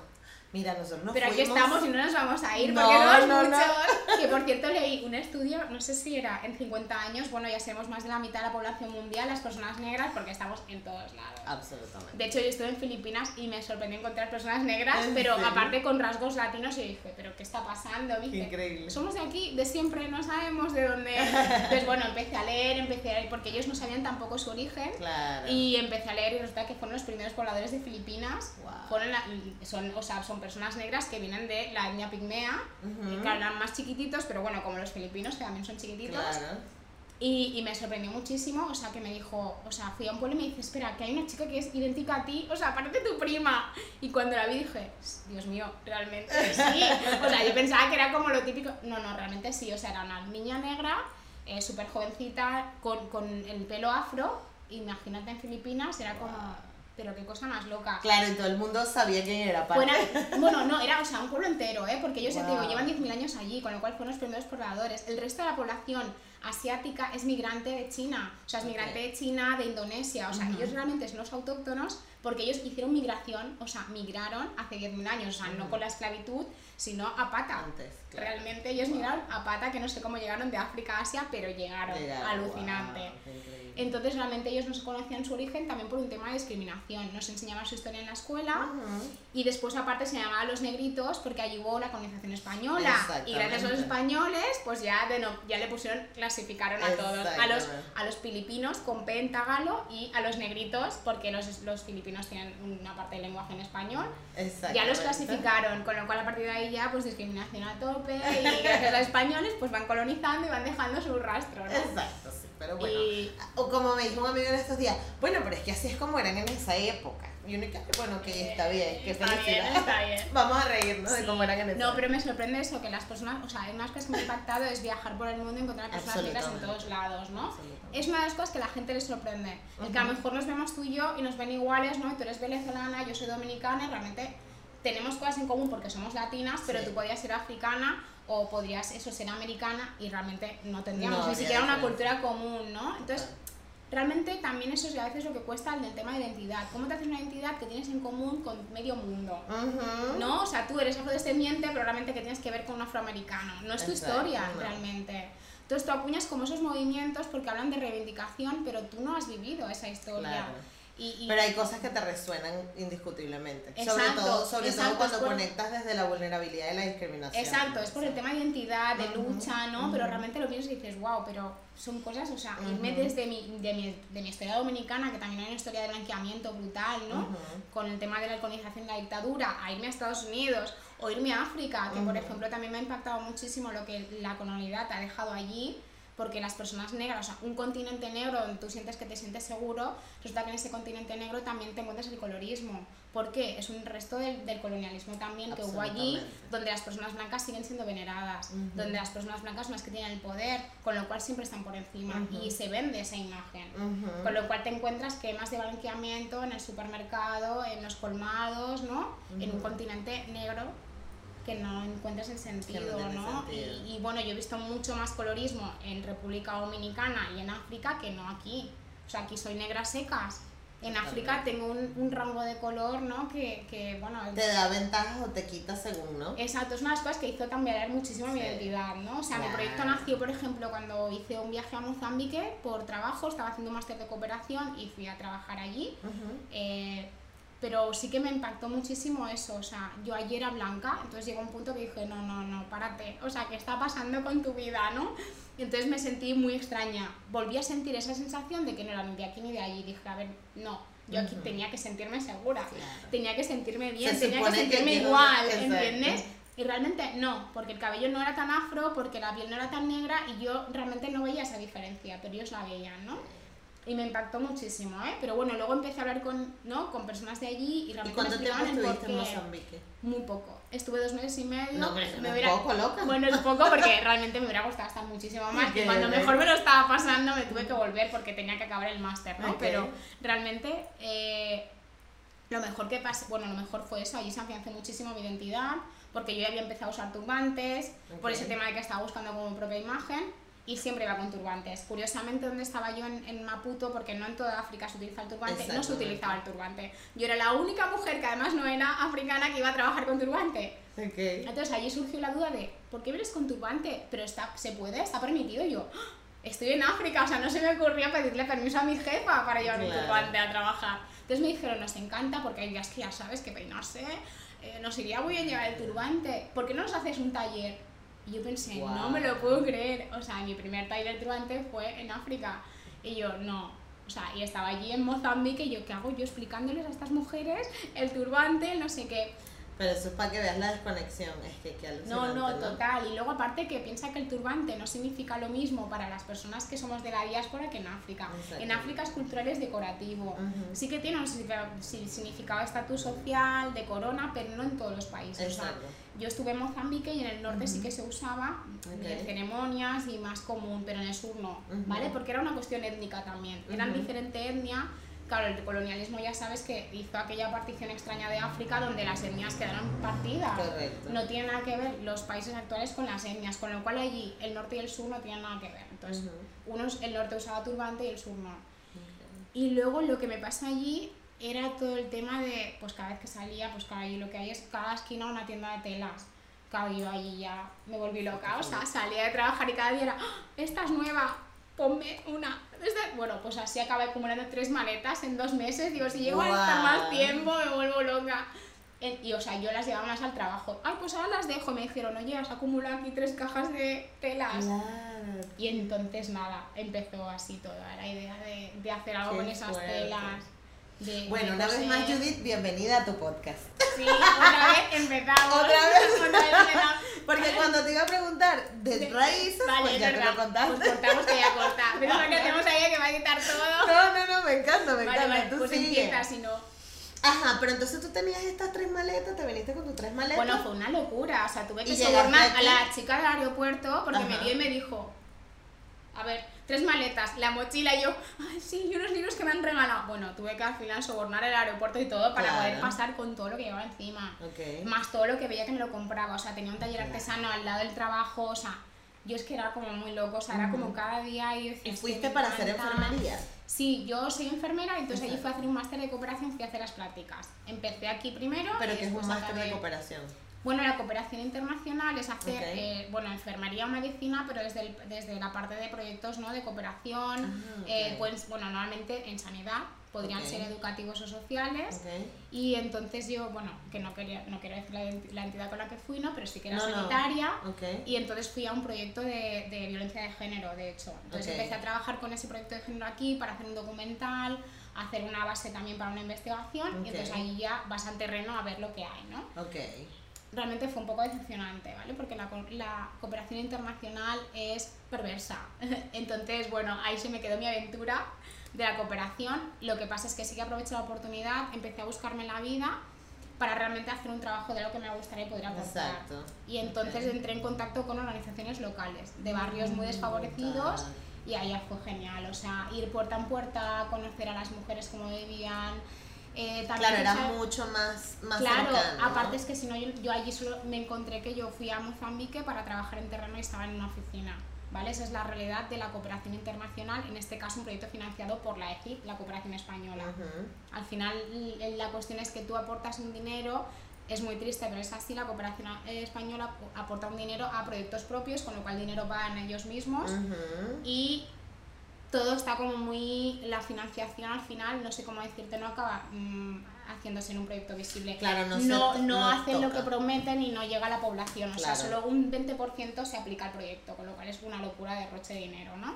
S1: mira, nosotros nos
S2: Pero aquí
S1: fuimos-
S2: estamos y no nos vamos a ir
S1: No,
S2: porque somos
S1: no, no.
S2: muchos. Que por cierto leí un estudio, no sé si era en 50 años, bueno, ya seremos más de la mitad de la población mundial, las personas negras, porque estamos en todos lados.
S1: Absolutamente.
S2: De hecho, yo estuve en Filipinas y me sorprendió encontrar personas negras,
S1: ¿En
S2: pero
S1: serio?
S2: aparte con rasgos latinos y dije, ¿pero qué está pasando?
S1: Increíble.
S2: Somos de aquí, de siempre, no sabemos de dónde. Entonces, bueno, empecé a leer, empecé a leer, porque ellos no sabían tampoco su origen.
S1: Claro.
S2: Y empecé a leer y resulta que fueron los primeros pobladores de Filipinas.
S1: Wow.
S2: Fueron la- son, o sea, son personas negras que vienen de la etnia pigmea, que hablan más chiquititos, pero bueno, como los filipinos, que también son chiquititos.
S1: Claro.
S2: Y, y me sorprendió muchísimo, o sea, que me dijo, o sea, fui a un pueblo y me dice, espera, que hay una chica que es idéntica a ti, o sea, parece tu prima. Y cuando la vi dije, Dios mío, realmente sí. O sea, yo pensaba que era como lo típico. No, no, realmente sí, o sea, era una niña negra, eh, súper jovencita, con, con el pelo afro. Imagínate en Filipinas, era como, pero qué cosa más loca.
S1: Claro, y todo el mundo sabía quién era. aparte.
S2: Fuera- bueno, no, era, o sea, un pueblo entero, ¿eh? Porque ellos, ya te digo,
S1: Wow.
S2: llevan 10.000 años allí, con lo cual fueron los primeros pobladores. El resto de la población asiática es migrante de China, o sea, es migrante de China, de Indonesia, o sea,
S1: Ujú.
S2: ellos realmente son los autóctonos porque ellos hicieron migración, o sea, migraron hace 10.000 años, o sea, no
S1: Ujú.
S2: con la esclavitud, sino a pata.
S1: Antes, claro.
S2: Realmente ellos migraron a pata, que no sé cómo llegaron de África a Asia, pero llegaron,
S1: Llegaron,
S2: alucinante.
S1: wow.
S2: Entonces realmente ellos no se conocían su origen también por un tema de discriminación. Nos enseñaban su historia en la escuela
S1: Ujú.
S2: y después aparte se llamaba a los negritos porque allí hubo la colonización española. Y gracias a los españoles pues ya, de no- ya le pusieron, clasificaron a todos. A los, a los filipinos con P en tagalo y a los negritos porque los, los filipinos tienen una parte del lenguaje en español. Ya los clasificaron, con lo cual a partir de ahí ya pues discriminación a tope y gracias a los españoles pues van colonizando y van dejando su rastro, ¿no?
S1: Exacto, sí. Pero bueno.
S2: Y-
S1: O como me dijo un amigo en estos días, bueno, pero es que así es como eran en esa época.
S3: Y uno que, bueno, que está bien, que
S2: Está bien,
S3: felicidad.
S2: está bien.
S3: Vamos a reírnos de
S2: Sí.
S3: cómo eran en ese
S2: No, pero me sorprende eso, que las personas, o sea, hay unas cosas que me ha impactado es viajar por el mundo y encontrar personas negras en todos lados, ¿no? Es una de las cosas que a la gente le sorprende. El que a lo mejor nos vemos tú y yo y nos ven iguales, ¿no? Y tú eres venezolana, yo soy dominicana y realmente tenemos cosas en común porque somos latinas, pero
S3: Sí.
S2: tú podrías ser africana o podrías eso ser americana y realmente no tendríamos
S3: No
S2: ni siquiera una cultura común, ¿no? Entonces, realmente también eso es a veces lo que cuesta el del tema de identidad. ¿Cómo te haces una identidad que tienes en común con medio mundo?
S3: Ujú.
S2: ¿no? O sea, tú eres afrodescendiente, pero realmente que tienes que ver con un afroamericano. No es tu
S3: Exacto,
S2: historia,
S3: no.
S2: realmente. Entonces tú acuñas como esos movimientos porque hablan de reivindicación, pero tú no has vivido esa historia.
S3: Claro.
S2: Y, y-
S3: Pero hay cosas que te resuenan indiscutiblemente.
S2: Exacto,
S3: sobre todo, sobre
S2: exacto,
S3: todo cuando
S2: por-
S3: conectas desde la vulnerabilidad y la discriminación.
S2: Exacto, es por el tema de identidad, de lucha, ¿no? Pero realmente lo piensas y dices, wow, pero son cosas, o sea, irme desde mi, de, mi, de mi historia dominicana, que también hay una historia de blanqueamiento brutal, ¿no? Con el tema de la colonización de la dictadura, a irme a Estados Unidos o irme a África, que por ejemplo también me ha impactado muchísimo lo que la colonialidad te ha dejado allí, porque las personas negras, o sea, un continente negro donde tú sientes que te sientes seguro, resulta que en ese continente negro también te encuentras el colorismo. ¿Por qué? Es un resto del, del colonialismo también que hubo allí, donde las personas blancas siguen siendo veneradas,
S3: Ujú.
S2: donde las personas blancas son las que tienen el poder, con lo cual siempre están por encima
S3: Ujú.
S2: y se vende esa imagen.
S3: Ujú.
S2: Con lo cual te encuentras quemas de blanqueamiento en el supermercado, en los colmados, ¿no? En un continente negro que no encuentras el sentido,
S3: tiene
S2: ¿no?
S3: sentido.
S2: Y, y bueno, yo he visto mucho más colorismo en República Dominicana y en África que no aquí. O sea, aquí soy negra secas. En África tengo un, un rango de color, ¿no? Que, que bueno,
S3: Te da ventajas o te quita según, ¿no?
S2: Exacto, es una de las cosas que hizo cambiar muchísimo mi
S3: Sí.
S2: identidad, ¿no? O sea, mi
S3: Claro.
S2: proyecto nació, por ejemplo, cuando hice un viaje a Mozambique por trabajo, estaba haciendo un máster de cooperación y fui a trabajar allí.
S3: Ujú.
S2: eh, pero sí que me impactó muchísimo eso, o sea, yo ayer era blanca, entonces llegó un punto que dije, no, no, no, párate, o sea, ¿qué está pasando con tu vida, no? Y entonces me sentí muy extraña, volví a sentir esa sensación de que no era ni de aquí ni de allí, dije, a ver, no, yo aquí tenía que sentirme segura,
S3: Claro.
S2: tenía que sentirme bien,
S3: Se
S2: tenía que sentirme
S3: no-
S2: igual. ¿entiendes? Y realmente no, porque el cabello no era tan afro, porque la piel no era tan negra y yo realmente no veía esa diferencia, pero ellos la veían, ¿no? Y me impactó muchísimo, ¿eh? Pero bueno, luego empecé a hablar con, ¿no? con personas de allí y
S3: ¿Y
S2: realmente
S3: cuánto tiempo
S2: explicaban el
S3: estuviste en. Mozambique?
S2: Muy poco. Estuve dos meses y medio.
S3: No, pero eso
S2: me
S3: es
S2: hubiera-
S3: poco, loca.
S2: Bueno, es poco porque realmente me hubiera gustado estar muchísimo más.
S3: Ok,
S2: y cuando mejor me lo estaba pasando me tuve que volver porque tenía que acabar el máster, ¿no?
S3: Ok.
S2: Pero realmente eh, lo mejor que pasé, bueno, lo mejor fue eso. Allí se afianzó muchísimo mi identidad porque yo ya había empezado a usar turbantes por ese tema de que estaba buscando como mi propia imagen y siempre iba con turbantes. Curiosamente, donde estaba yo en, en Maputo, porque no en toda África se utiliza el turbante, no se utilizaba el turbante. Yo era la única mujer que además no era africana que iba a trabajar con turbante.
S3: Ok.
S2: Entonces allí surgió la duda de, ¿por qué vienes con turbante? Pero está, ¿se puede? ¿Está permitido? Y yo, "¡Ah! estoy en África, o sea, no se me ocurría pedirle permiso a mi jefa para llevar mi
S3: Claro.
S2: turbante a trabajar. Entonces me dijeron, nos encanta porque hay días que ya sabes que peinarse, eh, nos iría muy bien llevar el turbante. ¿Por qué no nos haces un taller? Y yo pensé, no me lo puedo creer. O sea, mi primer taller de turbante fue en África. Y yo, no. O sea, y estaba allí en Mozambique y yo, ¿qué hago yo explicándoles a estas mujeres el turbante, el no sé qué?
S3: Pero eso es para que veas la desconexión. Es que qué
S2: No, no, total. Y luego aparte que piensa que el turbante no significa lo mismo para las personas que somos de la diáspora que en África.
S3: Exacto.
S2: En África es cultural, es decorativo.
S3: Ujú.
S2: Sí que tiene un significa- sí, significado de estatus social, de corona, pero no en todos los países. O sea,
S3: Exacto.
S2: yo estuve en Mozambique y en el norte sí
S3: Ujú.
S2: que se usaba
S3: Ok.
S2: en ceremonias y más común, pero en el sur no,
S3: Ujú.
S2: ¿vale? Porque era una cuestión étnica también. Eran diferente etnia. Claro, el colonialismo ya sabes que hizo aquella partición extraña de África donde las etnias quedaron partidas.
S3: Correcto.
S2: No tiene nada que ver los países actuales con las etnias, con lo cual allí el norte y el sur no tienen nada que ver. Entonces,
S3: Ujú.
S2: unos, el norte usaba turbante y el sur no. Y luego lo que me pasa allí era todo el tema de, pues cada vez que salía, pues cada allí lo que hay es cada esquina una tienda de telas. Claro, yo allí ya me volví loca, o sea, salía de trabajar y cada día era, "Ah, esta es nueva, ponme una. Esta-". Bueno, pues así acabé acumulando tres maletas en dos meses. Digo, si llego a estar más tiempo me vuelvo loca. Y o sea, yo las llevaba más al trabajo. Ay, pues ahora las dejo. Me dijeron, oye, has acumulado aquí tres cajas de telas.
S3: Claro.
S2: Y entonces nada, empezó así toda la idea de, de hacer algo
S3: Qué
S2: con esas
S3: fuerte.
S2: telas. De-
S3: Bueno,
S2: de
S3: una vez más. Judith, bienvenida a tu podcast.
S2: Sí, otra vez empezamos.
S3: Otra vez.
S2: Otra vez.
S3: Porque cuando te iba a preguntar de
S2: De-
S3: raíces,
S2: Vale,
S3: pues
S2: es
S3: ya te
S2: verdad.
S3: lo contaste.
S2: Pues cortamos que ya corta. Pero que hacemos ahí que va a quitar todo.
S3: No, no, no, me encanta, me
S2: Vale,
S3: encanta.
S2: vale,
S3: Tú
S2: pues
S3: sigue.
S2: empieza si no.
S3: Ajá, pero entonces tú tenías estas tres maletas, te viniste con tus tres maletas.
S2: Bueno, fue una locura, o sea, tuve que
S3: ¿Y llegaste
S2: sobornar a la chica del aeropuerto porque me
S3: Ajá.
S2: dio y me dijo, a ver, tres maletas, la mochila y yo, ay, sí, y unos libros que me han regalado. Bueno, tuve que al final sobornar el aeropuerto y todo para
S3: Claro.
S2: poder pasar con todo lo que llevaba encima.
S3: Ok.
S2: Más todo lo que veía que me lo compraba, o sea, tenía un taller artesano al lado del trabajo, o sea, yo es que era como muy loco, o sea, era como cada día y decía,
S3: ¿Y
S2: "Es que
S3: fuiste para hacer
S2: encanta".
S3: enfermería?
S2: Sí, yo soy enfermera, entonces allí fui a hacer un máster de cooperación, fui a hacer las prácticas. Empecé aquí primero.
S3: Pero
S2: y
S3: que es un máster de cooperación.
S2: Bueno, la cooperación internacional es hacer, eh, bueno, enfermería o medicina, pero desde, el- desde la parte de proyectos ¿no? de cooperación,
S3: Ah,
S2: eh, pues, bueno, normalmente en sanidad, podrían ser educativos o sociales. Y entonces yo, bueno, que no quería, no quiero decir la, ent- la entidad con la que fui, ¿no? Pero sí que era
S3: No, no.
S2: sanitaria.
S3: Ok.
S2: Y entonces fui a un proyecto de, de violencia de género, de hecho. Entonces empecé a trabajar con ese proyecto de género aquí para hacer un documental, hacer una base también para una investigación. Y entonces ahí ya vas al terreno a ver lo que hay, ¿no?
S3: Ok.
S2: Realmente fue un poco decepcionante, ¿vale? Porque la, la cooperación internacional es perversa. Entonces, bueno, ahí se me quedó mi aventura de la cooperación. Lo que pasa es que sí que aproveché la oportunidad, empecé a buscarme la vida para realmente hacer un trabajo de lo que me gustaría y poder aportar.
S3: Exacto.
S2: Y entonces
S3: Ok.
S2: entré en contacto con organizaciones locales de barrios muy
S3: Mm,
S2: desfavorecidos y ahí fue genial. O sea, ir puerta en puerta, conocer a las mujeres cómo vivían. Eh, también
S3: Claro, era mucho más, más
S2: Claro,
S3: cercano, ¿no?
S2: aparte es que si no, yo, yo allí solo me encontré que yo fui a Mozambique para trabajar en terreno y estaba en una oficina. ¿Vale? Esa es la realidad de la cooperación internacional, en este caso un proyecto financiado por la EGIP, la cooperación española.
S3: Ujú.
S2: Al final la cuestión es que tú aportas un dinero, es muy triste, pero es así, la cooperación eh, española aporta un dinero a proyectos propios, con lo cual el dinero va en ellos mismos
S3: Ujú.
S2: y todo está como muy, la financiación al final, no sé cómo decirte, no acaba mm, haciéndose en un proyecto visible.
S3: Claro, no se
S2: no,
S3: to-
S2: no hacen lo que prometen y no llega a la población, o sea, solo un 20% se aplica al proyecto, con lo cual es una locura de derroche de dinero, ¿no?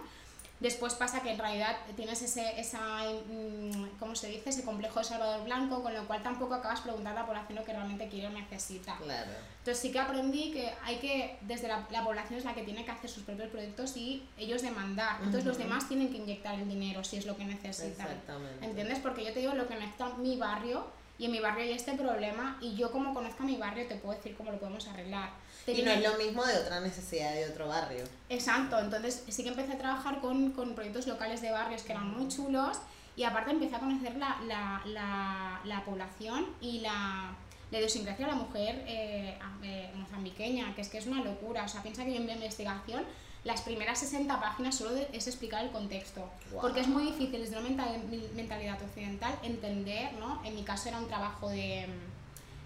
S2: Después pasa que en realidad tienes ese, esa, mm, ¿cómo se dice? Ese complejo de Salvador Blanco, con lo cual tampoco acabas preguntando a la población lo que realmente quiere o necesita.
S3: Claro.
S2: Entonces sí que aprendí que hay que, desde la, la población es la que tiene que hacer sus propios proyectos y ellos demandar. Entonces los demás tienen que inyectar el dinero si es lo que necesitan.
S3: Exactamente.
S2: ¿Entiendes? Porque yo te digo lo que necesita mi barrio y en mi barrio hay este problema y yo como conozco a mi barrio te puedo decir cómo lo podemos arreglar.
S3: Y no es lo mismo de otra necesidad de otro barrio.
S2: Exacto, entonces sí que empecé a trabajar con, con proyectos locales de barrios que eran muy chulos y aparte empecé a conocer la, la, la, la población y la, la idiosincrasia de la mujer eh, eh, mozambiqueña, que es que es una locura. O sea, piensa que yo en mi investigación las primeras 60 páginas solo de- es explicar el contexto,
S3: Guau.
S2: porque es muy difícil desde una mental- mentalidad occidental entender, ¿no? En mi caso era un trabajo de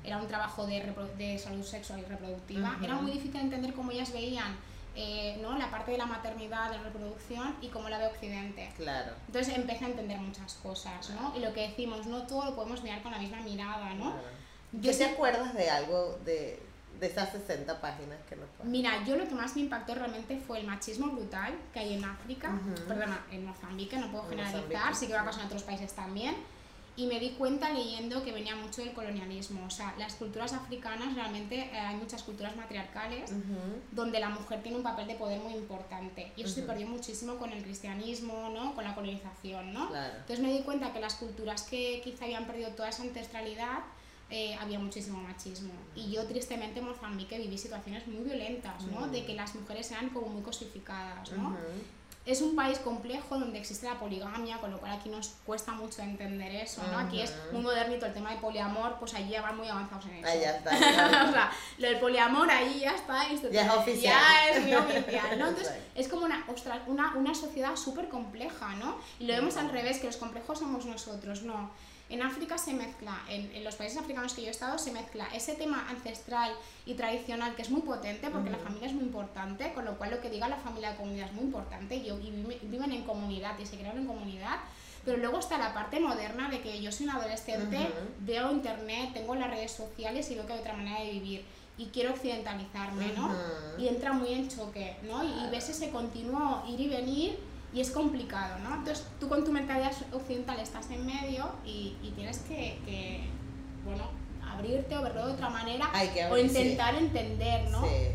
S2: era un trabajo de, de salud sexual y reproductiva.
S3: Ujú.
S2: Era muy difícil entender cómo ellas veían eh, ¿no? la parte de la maternidad, de la reproducción y cómo la ve Occidente.
S3: Claro.
S2: Entonces empecé a entender muchas cosas, ¿no? Y lo que decimos, no todo lo podemos mirar con la misma mirada, ¿no?
S3: claro.
S2: Yo
S3: ¿Qué te acuerdas de algo de, de esas 60 páginas que nos pasan?
S2: Mira, yo lo que más me impactó realmente fue el machismo brutal que hay en África,
S3: Ujú.
S2: perdona, en Mozambique, no puedo
S3: En
S2: generalizar,
S3: Mozambique,
S2: sí que va a pasar en otros países también. Y me di cuenta leyendo que venía mucho del colonialismo. O sea, las culturas africanas realmente eh, hay muchas culturas matriarcales
S3: Ujú.
S2: donde la mujer tiene un papel de poder muy importante. Y eso se
S3: Ujú.
S2: perdió muchísimo con el cristianismo, ¿no? Con la colonización, ¿no?
S3: Claro.
S2: Entonces me di cuenta que las culturas que quizá habían perdido toda esa ancestralidad eh, había muchísimo machismo. Y yo tristemente en Mozambique viví situaciones muy violentas, ¿no?
S3: Mm.
S2: De que las mujeres eran como muy cosificadas, ¿no? Es un país complejo donde existe la poligamia, con lo cual aquí nos cuesta mucho entender eso, ¿no? Aquí es muy modernito el tema de poliamor, pues allí ya van muy avanzados en eso.
S3: Ahí ya está.
S2: o sea, lo del poliamor ahí ya está.
S3: Ya es oficial.
S2: Ya es muy oficial, ¿no? Entonces, es como una, ostras, una, una sociedad súper compleja, ¿no? Y lo vemos al revés, que los complejos somos nosotros, no. En África se mezcla, en, en los países africanos que yo he estado, se mezcla ese tema ancestral y tradicional que es muy potente, porque la
S3: Ujú.
S2: familia es muy importante, con lo cual lo que diga la familia de comunidad es muy importante, y, y vive- viven en comunidad y se crean en comunidad. Pero luego está la parte moderna de que yo soy una adolescente,
S3: Ujú.
S2: veo internet, tengo las redes sociales y veo que hay otra manera de vivir y quiero occidentalizarme, ¿no?
S3: Ujú.
S2: Y entra muy en choque, ¿no? Y- Y ves ese continuo ir y venir y es complicado, ¿no? Entonces tú con tu mentalidad occidental estás en medio y, y tienes que, que, bueno, abrirte o verlo de otra manera
S3: que
S2: o
S3: abrir, sí.
S2: intentar entender, ¿no?
S3: Sí.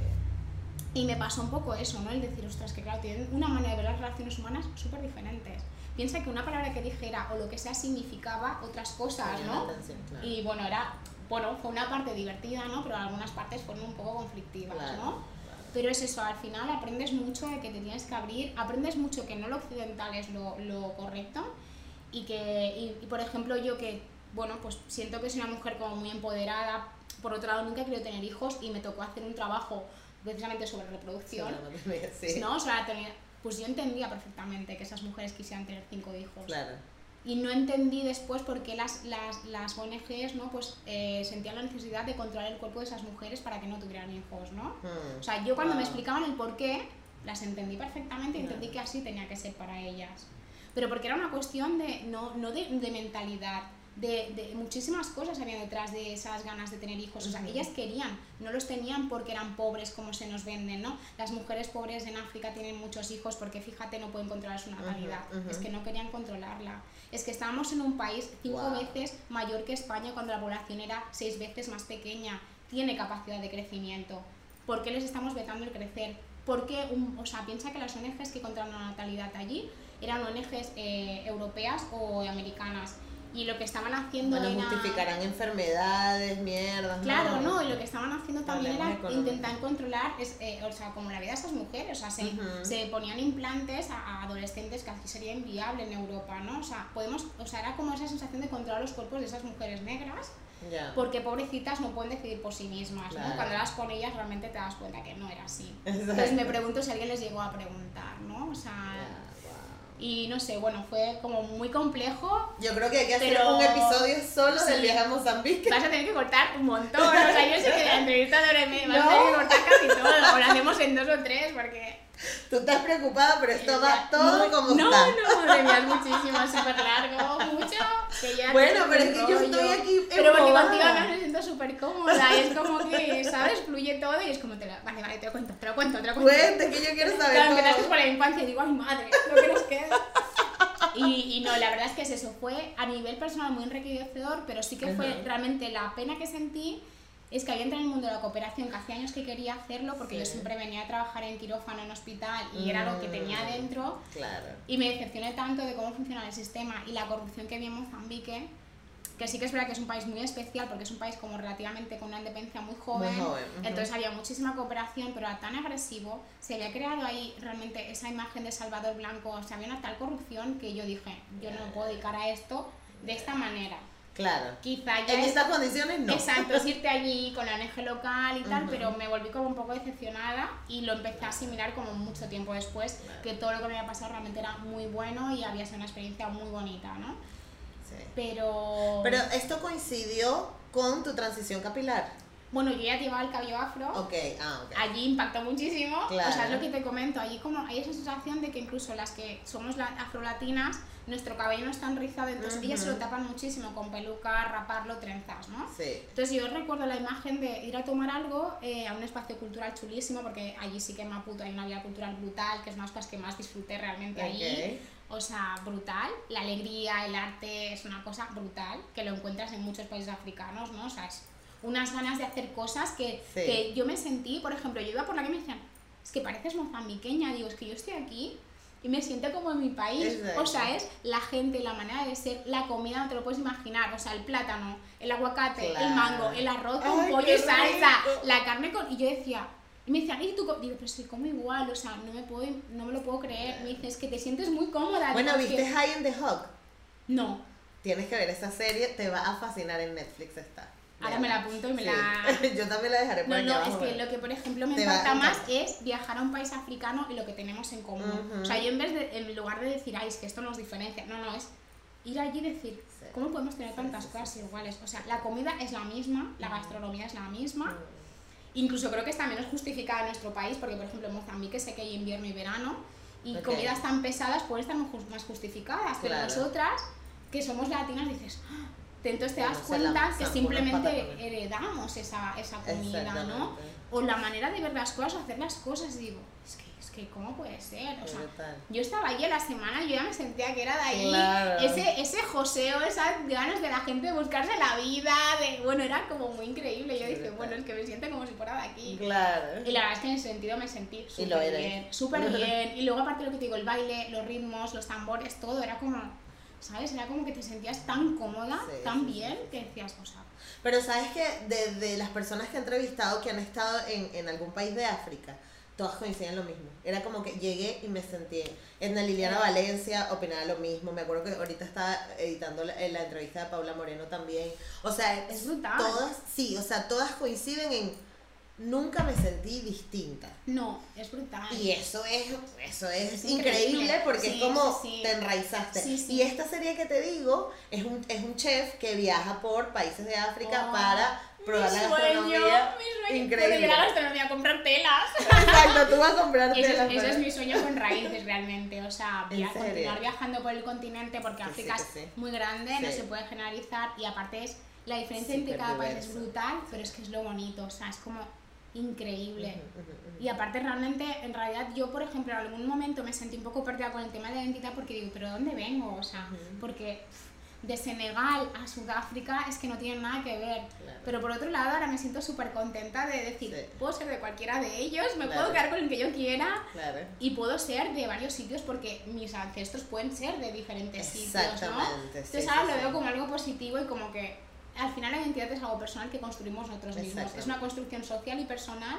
S2: Y me pasó un poco eso, ¿no? El decir, ostras, que claro, tienen una manera de ver las relaciones humanas súper diferentes. piensa que una palabra que dijera o lo que sea significaba otras cosas, ¿no? Y bueno, era, bueno, fue una parte divertida, ¿no? Pero algunas partes fueron un poco conflictivas, ¿no? Pero es eso, al final aprendes mucho de que te tienes que abrir, aprendes mucho que no lo occidental es lo, lo correcto y que, y, por ejemplo, yo que, bueno, pues siento que soy una mujer como muy empoderada, por otro lado nunca querido tener hijos y me tocó hacer un trabajo precisamente sobre reproducción, sí, ¿no? O sea, pues yo entendía perfectamente que esas mujeres quisieran tener cinco hijos.
S1: Claro.
S2: Y no entendí después por qué las, las, las ONGs ¿no? pues, eh, sentían la necesidad de controlar el cuerpo de esas mujeres para que no tuvieran hijos. ¿no? Hmm. O sea, yo cuando me explicaban el por qué, las entendí perfectamente y entendí que así tenía que ser para ellas. Pero porque era una cuestión de, no, no de, de mentalidad, de, de, muchísimas cosas había detrás de esas ganas de tener hijos. O sea, ellas querían, no los tenían porque eran pobres como se nos venden, ¿no? Las mujeres pobres en África tienen muchos hijos porque fíjate, no pueden controlar su natalidad. Es que no querían controlarla. Es que estábamos en un país cinco veces mayor que España cuando la población era seis veces más pequeña. Tiene capacidad de crecimiento. ¿Por qué les estamos vetando el crecer? Porque, o sea, piensa que las ONGs que controlan la natalidad allí eran ONGs eh, europeas o americanas y lo que estaban haciendo
S1: bueno, era... justificarán enfermedades, mierdas.
S2: Claro, no, y lo que estaban haciendo también era intentar controlar, es, eh, o sea, como la vida de esas mujeres, o sea, se, se ponían implantes a, adolescentes que así sería inviable en Europa, ¿no? O sea, podemos, o sea, era como esa sensación de controlar los cuerpos de esas mujeres negras, porque pobrecitas no pueden decidir por sí mismas, ¿no? Cuando las con ellas realmente te das cuenta que no era así. Entonces me pregunto si alguien les llegó a preguntar, ¿no? O sea... Y no sé, bueno, fue como muy complejo.
S1: Yo creo que hay que hacer un episodio solo del viaje a Mozambique.
S2: Vas a tener que cortar un montón. O sea, yo sé que la entrevista de vas a tener que cortar casi todo. O lo hacemos en dos o tres porque
S1: Tú estás preocupada, pero esto va todo como
S2: no,
S1: está.
S2: No, no, de es muchísimo, súper largo, mucho. Que ya
S1: bueno, pero es que yo estoy aquí
S2: Pero porque contigo me siento súper cómoda y es como que, ¿sabes? Fluye todo y es como, te la... vale, vale, te lo cuento, te lo cuento, te lo cuento.
S1: Cuente, que yo quiero saber
S2: Claro, empezaste por la infancia y digo, ay madre, lo que nos queda. Y, y, no, la verdad es que es eso, fue a nivel personal muy enriquecedor, pero sí que fue realmente la pena que sentí es que había entrado en el mundo de la cooperación, que hace años que quería hacerlo, porque yo siempre venía a trabajar en quirófano, en hospital, y era lo que tenía mm, dentro.
S1: Claro.
S2: Y me decepcioné tanto de cómo funciona el sistema y la corrupción que había en Mozambique, que sí que es verdad que es un país muy especial, porque es un país como relativamente con una independencia muy joven, entonces había muchísima cooperación, pero era tan agresivo, se había creado ahí realmente esa imagen de Salvador Blanco, o sea, había una tal corrupción que yo dije, yo no me puedo dedicar a esto de esta manera.
S1: Claro.
S2: Quizá ya
S1: en estas condiciones no.
S2: Exacto, es irte allí con la ONG local y tal, pero me volví como un poco decepcionada y lo empecé a asimilar como mucho tiempo después, que todo lo que me había pasado realmente era muy bueno y había sido una experiencia muy bonita, ¿no? Sí. Pero...
S1: Pero esto coincidió con tu transición capilar.
S2: Bueno, yo ya llevaba el cabello afro.
S1: Ok, ah, ok.
S2: Allí impactó muchísimo. Claro. O sea, es lo que te comento. Allí como hay esa sensación de que incluso las que somos afrolatinas nuestro cabello no es tan rizado, entonces ellas se lo tapan muchísimo con peluca, raparlo, trenzas, ¿no?
S1: Sí.
S2: Entonces yo recuerdo la imagen de ir a tomar algo eh, a un espacio cultural chulísimo, porque allí sí que en Maputo hay una vida cultural brutal, que es una de las cosas que más disfruté realmente allí. O sea, brutal. La alegría, el arte es una cosa brutal, que lo encuentras en muchos países africanos, ¿no? O sea, es unas ganas de hacer cosas que, que yo me sentí, por ejemplo, yo iba por la que me decían, es que pareces mozambiqueña, digo, es que yo estoy aquí y me siento como en mi país. O sea, es la gente, la manera de ser, la comida, no te lo puedes imaginar. O sea, el plátano, el aguacate, el mango, el arroz con pollo y salsa, la carne con. Y yo decía, y me decían, ¿y tú? Digo, pero si como igual, o sea, no me, puedo, no me lo puedo creer. Me dices que te sientes muy cómoda.
S1: Bueno, ¿viste High in the Hog?
S2: No.
S1: Tienes que ver esa serie, te va a fascinar en Netflix está.
S2: Ahora me la apunto y me la...
S1: Yo también la dejaré por
S2: No, no, es que lo que, por ejemplo, me encanta más es viajar a un país africano y lo que tenemos en común. O sea, yo en vez de, en lugar de decir, ay, es que esto nos diferencia, no, no, es ir allí y decir, ¿cómo podemos tener tantas cosas iguales? O sea, la comida es la misma, la gastronomía es la misma. Incluso creo que está menos justificada en nuestro país, porque por ejemplo en Mozambique sé que hay invierno y verano, y comidas tan pesadas pueden estar más justificadas, pero nosotras, que somos latinas, dices, ¡Ah! Entonces te das cuenta que simplemente heredamos esa, esa comida, ¿no? O la manera de ver las cosas, hacer las cosas, digo, es que es que ¿cómo puede ser? O sea, yo estaba allí a la semana y yo ya me sentía que era de ahí.
S1: Claro.
S2: Ese, ese joseo, esas ganas de la gente de buscarse la vida, de, bueno, era como muy increíble. Yo dije, bueno, es que me siento como si fuera de aquí.
S1: Claro.
S2: Y la verdad es que en ese sentido me sentí
S1: Y
S2: súper bien, súper bien. Y luego aparte lo que te digo, el baile, los ritmos, los tambores, todo, era como, ¿sabes? Era como que te sentías tan cómoda,
S1: Sí,
S2: tan
S1: sí,
S2: bien,
S1: sí,
S2: que decías, o sea,
S1: Pero sabes que de, de las personas que he entrevistado que han estado en, en algún país de África, todas coinciden lo mismo. Era como que llegué y me sentí. Edna Liliana Valencia opinaba lo mismo. Me acuerdo que ahorita estaba editando la, la entrevista de Paula Moreno también. O sea,
S2: Es brutal.
S1: Todas, sí, o sea, todas coinciden en nunca me sentí distinta.
S2: no, es brutal.
S1: Y eso es, eso es,
S2: Es
S1: increíble,
S2: increíble.
S1: porque
S2: Sí,
S1: es como
S2: sí, sí.
S1: te enraizaste. Y esta serie que te digo es un, es un chef que viaja por países de África
S2: Oh,
S1: para probar
S2: mi
S1: la
S2: sueño,
S1: gastronomía.
S2: mi sueño.
S1: Increíble.
S2: La gastronomía, comprar telas.
S1: Exacto, tú vas a comprarte
S2: Ese,
S1: la
S2: es, mi sueño con raíces realmente, o sea,
S1: ¿En
S2: via- continuar viajando por el continente porque África es muy grande, no se puede generalizar y aparte es la diferencia entre cada país es brutal, pero es que es lo bonito, o sea, es como increíble. Y aparte realmente, en realidad yo por ejemplo en algún momento me sentí un poco perdida con el tema de la identidad porque digo, pero ¿de dónde vengo? O sea, porque de Senegal a Sudáfrica es que no tienen nada que ver.
S1: Claro.
S2: Pero por otro lado ahora me siento súper contenta de decir,
S1: Sí.
S2: puedo ser de cualquiera de ellos, me
S1: Claro.
S2: puedo quedar con el que yo quiera
S1: Claro.
S2: y puedo ser de varios sitios porque mis ancestros pueden ser de diferentes sitios, ¿no? Entonces
S1: sí,
S2: ahora
S1: sí.
S2: lo veo como algo positivo y como que al final la identidad es algo personal que construimos nosotros mismos.
S1: Exacto.
S2: Es una construcción social y personal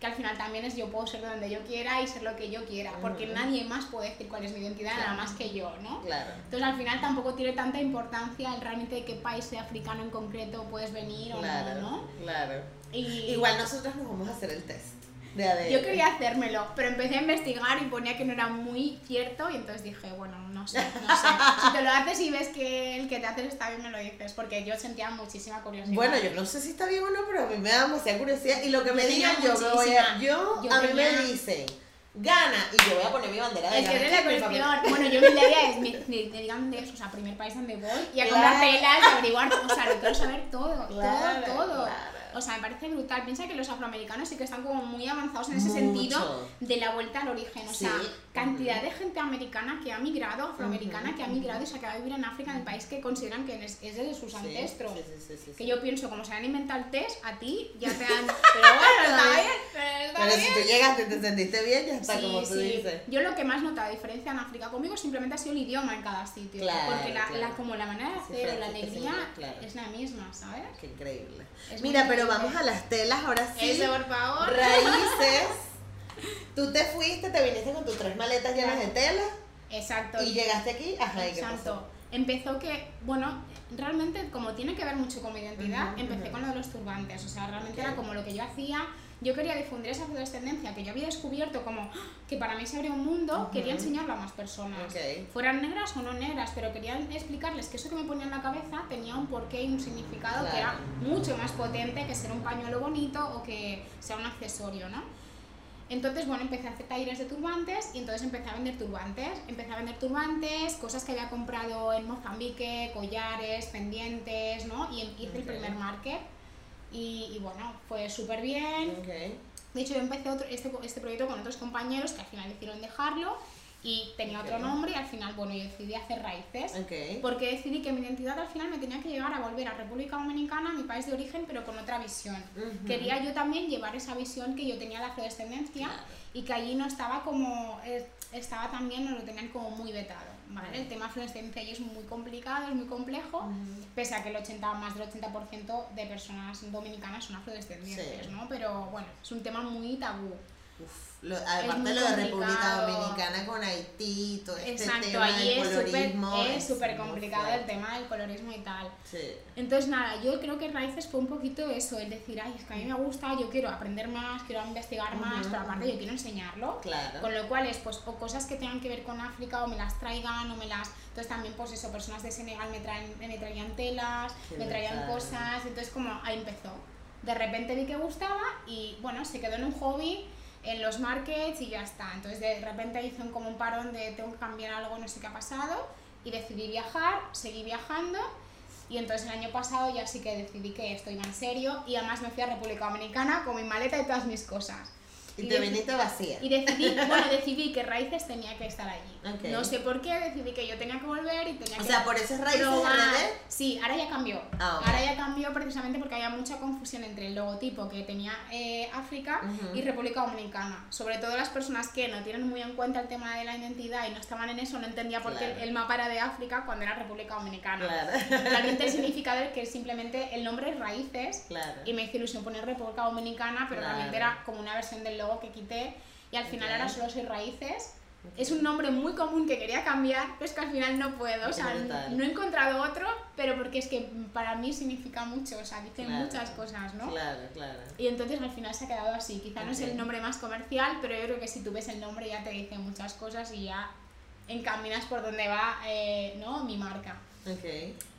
S2: que al final también es yo puedo ser de donde yo quiera y ser lo que yo quiera, porque nadie más puede decir cuál es mi identidad nada más que yo, ¿no?
S1: Claro.
S2: Entonces al final tampoco tiene tanta importancia el realmente de qué país africano en concreto puedes venir
S1: Claro,
S2: o no, ¿no?
S1: claro.
S2: Y
S1: Igual nosotros nos vamos a hacer el test de ADN.
S2: yo quería hacérmelo, pero empecé a investigar y ponía que no era muy cierto y entonces dije, bueno, no sé, no sé. Si te lo haces y ves que el que te haces está bien, me lo dices, porque yo sentía muchísima curiosidad.
S1: Bueno, yo no sé si está bien o no, pero a mí me da demasiada curiosidad. Y lo que
S2: Yo
S1: me digan, yo me voy a. Yo,
S2: Yo
S1: a mí me dicen, gana, y yo voy a poner mi bandera de
S2: Es que
S1: gana
S2: es la
S1: aquí, mi papel.
S2: cuestión. Bueno, yo mi idea es, me, digan de eso, o sea, primer país donde voy y a
S1: Claro.
S2: comprar telas, y averiguar, o sea, lo quiero saber todo,
S1: Claro,
S2: todo, todo.
S1: claro.
S2: O sea, me parece brutal. Piensa que los afroamericanos sí que están como muy avanzados en ese
S1: Mucho.
S2: sentido de la vuelta al origen. O
S1: Sí.
S2: sea, cantidad de gente americana que ha migrado, afroamericana que ha migrado y se ha quedado a vivir en África, en el país que consideran que es, es de sus ancestros.
S1: sí,
S2: Que yo pienso, como se han inventado el test, a ti ya te han... Pero bueno, está bien, pero está
S1: Pero
S2: bien.
S1: si tú llegaste y te sentiste bien, ya está como tú dices.
S2: Yo lo que más notado diferencia en África conmigo simplemente ha sido el idioma en cada sitio.
S1: Claro,
S2: porque la,
S1: claro.
S2: la- como la manera de hacer, la alegría
S1: claro.
S2: es la misma, ¿sabes?
S1: Qué increíble.
S2: Es
S1: Mira, pero
S2: increíble.
S1: vamos a las telas ahora sí.
S2: Eso, por favor.
S1: Raíces. Tú te fuiste, te viniste con tus tres maletas llenas de tela
S2: Exacto.
S1: y llegaste aquí. Ajá, ¿y qué
S2: Exacto.
S1: pasó?
S2: Empezó que, bueno, realmente como tiene que ver mucho con mi identidad,
S1: Ujú,
S2: empecé
S1: ujú.
S2: con lo de los turbantes. O sea, realmente
S1: Ok.
S2: era como lo que yo hacía. Yo quería difundir esa afrodescendencia que yo había descubierto como ¡ah! que para mí se abría un mundo,
S1: Ujú.
S2: quería enseñarlo a más personas.
S1: Ok.
S2: Fueran negras o no negras, pero quería explicarles que eso que me ponía en la cabeza tenía un porqué y un significado que era
S1: Claro.
S2: mucho más potente que ser un pañuelo bonito o que sea un accesorio, ¿no? Entonces, bueno, empecé a hacer talleres de turbantes y entonces empecé a vender turbantes. Empecé a vender turbantes, cosas que había comprado en Mozambique, collares, pendientes, ¿no? Y hice el
S1: Ok.
S2: primer market y, y bueno, fue súper bien. De hecho, yo empecé otro, este, este proyecto con otros compañeros que al final decidieron dejarlo y tenía otro nombre y al final, bueno, yo decidí hacer raíces. Porque decidí que mi identidad al final me tenía que llevar a volver a República Dominicana, mi país de origen, pero con otra visión. Quería yo también llevar esa visión que yo tenía de afrodescendencia
S1: Claro.
S2: y que allí no estaba como, eh, estaba también, no lo tenían como muy vetado, ¿vale? El tema allí es muy complicado, es muy complejo, pese a que el 80, más del 80% de personas dominicanas son afrodescendientes,
S1: Sí.
S2: ¿no? Pero bueno, es un tema muy tabú.
S1: Uf, lo- aparte lo de República. Dominicana con Haití, todo este
S2: Exacto,
S1: tema
S2: allí
S1: del
S2: es
S1: colorismo.
S2: es súper complicado el tema del colorismo y tal.
S1: Sí.
S2: Entonces, nada, yo creo que Raíces fue un poquito eso, el decir, ay, es que a mí me gusta, yo quiero aprender más, quiero investigar más,
S1: Ujú,
S2: pero aparte yo quiero enseñarlo.
S1: Claro.
S2: Con lo cual es, pues, o cosas que tengan que ver con África, o me las traigan, o me las... Entonces también, pues eso, personas de Senegal me, traen, me traían telas,
S1: Qué
S2: me traían
S1: brutal.
S2: cosas, entonces como ahí empezó. De repente vi que gustaba y, bueno, se quedó en un hobby en los markets y ya está. Entonces de repente hice un, como un parón de tengo que cambiar algo, no sé qué ha pasado, y decidí viajar, seguí viajando, y entonces el año pasado ya sí que decidí que esto iba en serio, y además me fui a República Dominicana con mi maleta y todas mis cosas.
S1: Y,
S2: Y
S1: te viniste vacía.
S2: Y decidí, bueno, decidí que Raíces tenía que estar allí.
S1: Ok.
S2: No sé por qué, decidí que yo tenía que volver y tenía
S1: O
S2: que
S1: sea, por eso es raíces. RD.
S2: Sí, ahora ya cambió.
S1: Ah, ok.
S2: Ahora ya cambió precisamente porque había mucha confusión entre el logotipo que tenía eh, África
S1: Ujú.
S2: y República Dominicana. Sobre todo las personas que no tienen muy en cuenta el tema de la identidad y no estaban en eso, no entendía por
S1: Claro.
S2: qué el mapa era de África cuando era República Dominicana.
S1: Claro.
S2: Realmente el significado es que simplemente el nombre es Raíces
S1: Claro.
S2: y me hizo ilusión poner República Dominicana, pero realmente era como una versión del logo que quité y al final ahora solo soy Raíces. Es un nombre muy común que quería cambiar, pero es que al final no puedo, o sea, no he encontrado otro, pero porque es que para mí significa mucho, o sea, dice
S1: Claro.
S2: muchas cosas, ¿no?
S1: Claro, claro.
S2: Y entonces al final se ha quedado así, quizá no es el nombre más comercial, pero yo creo que si tú ves el nombre ya te dice muchas cosas y ya encaminas por donde va eh, ¿no? mi marca.
S1: Ok.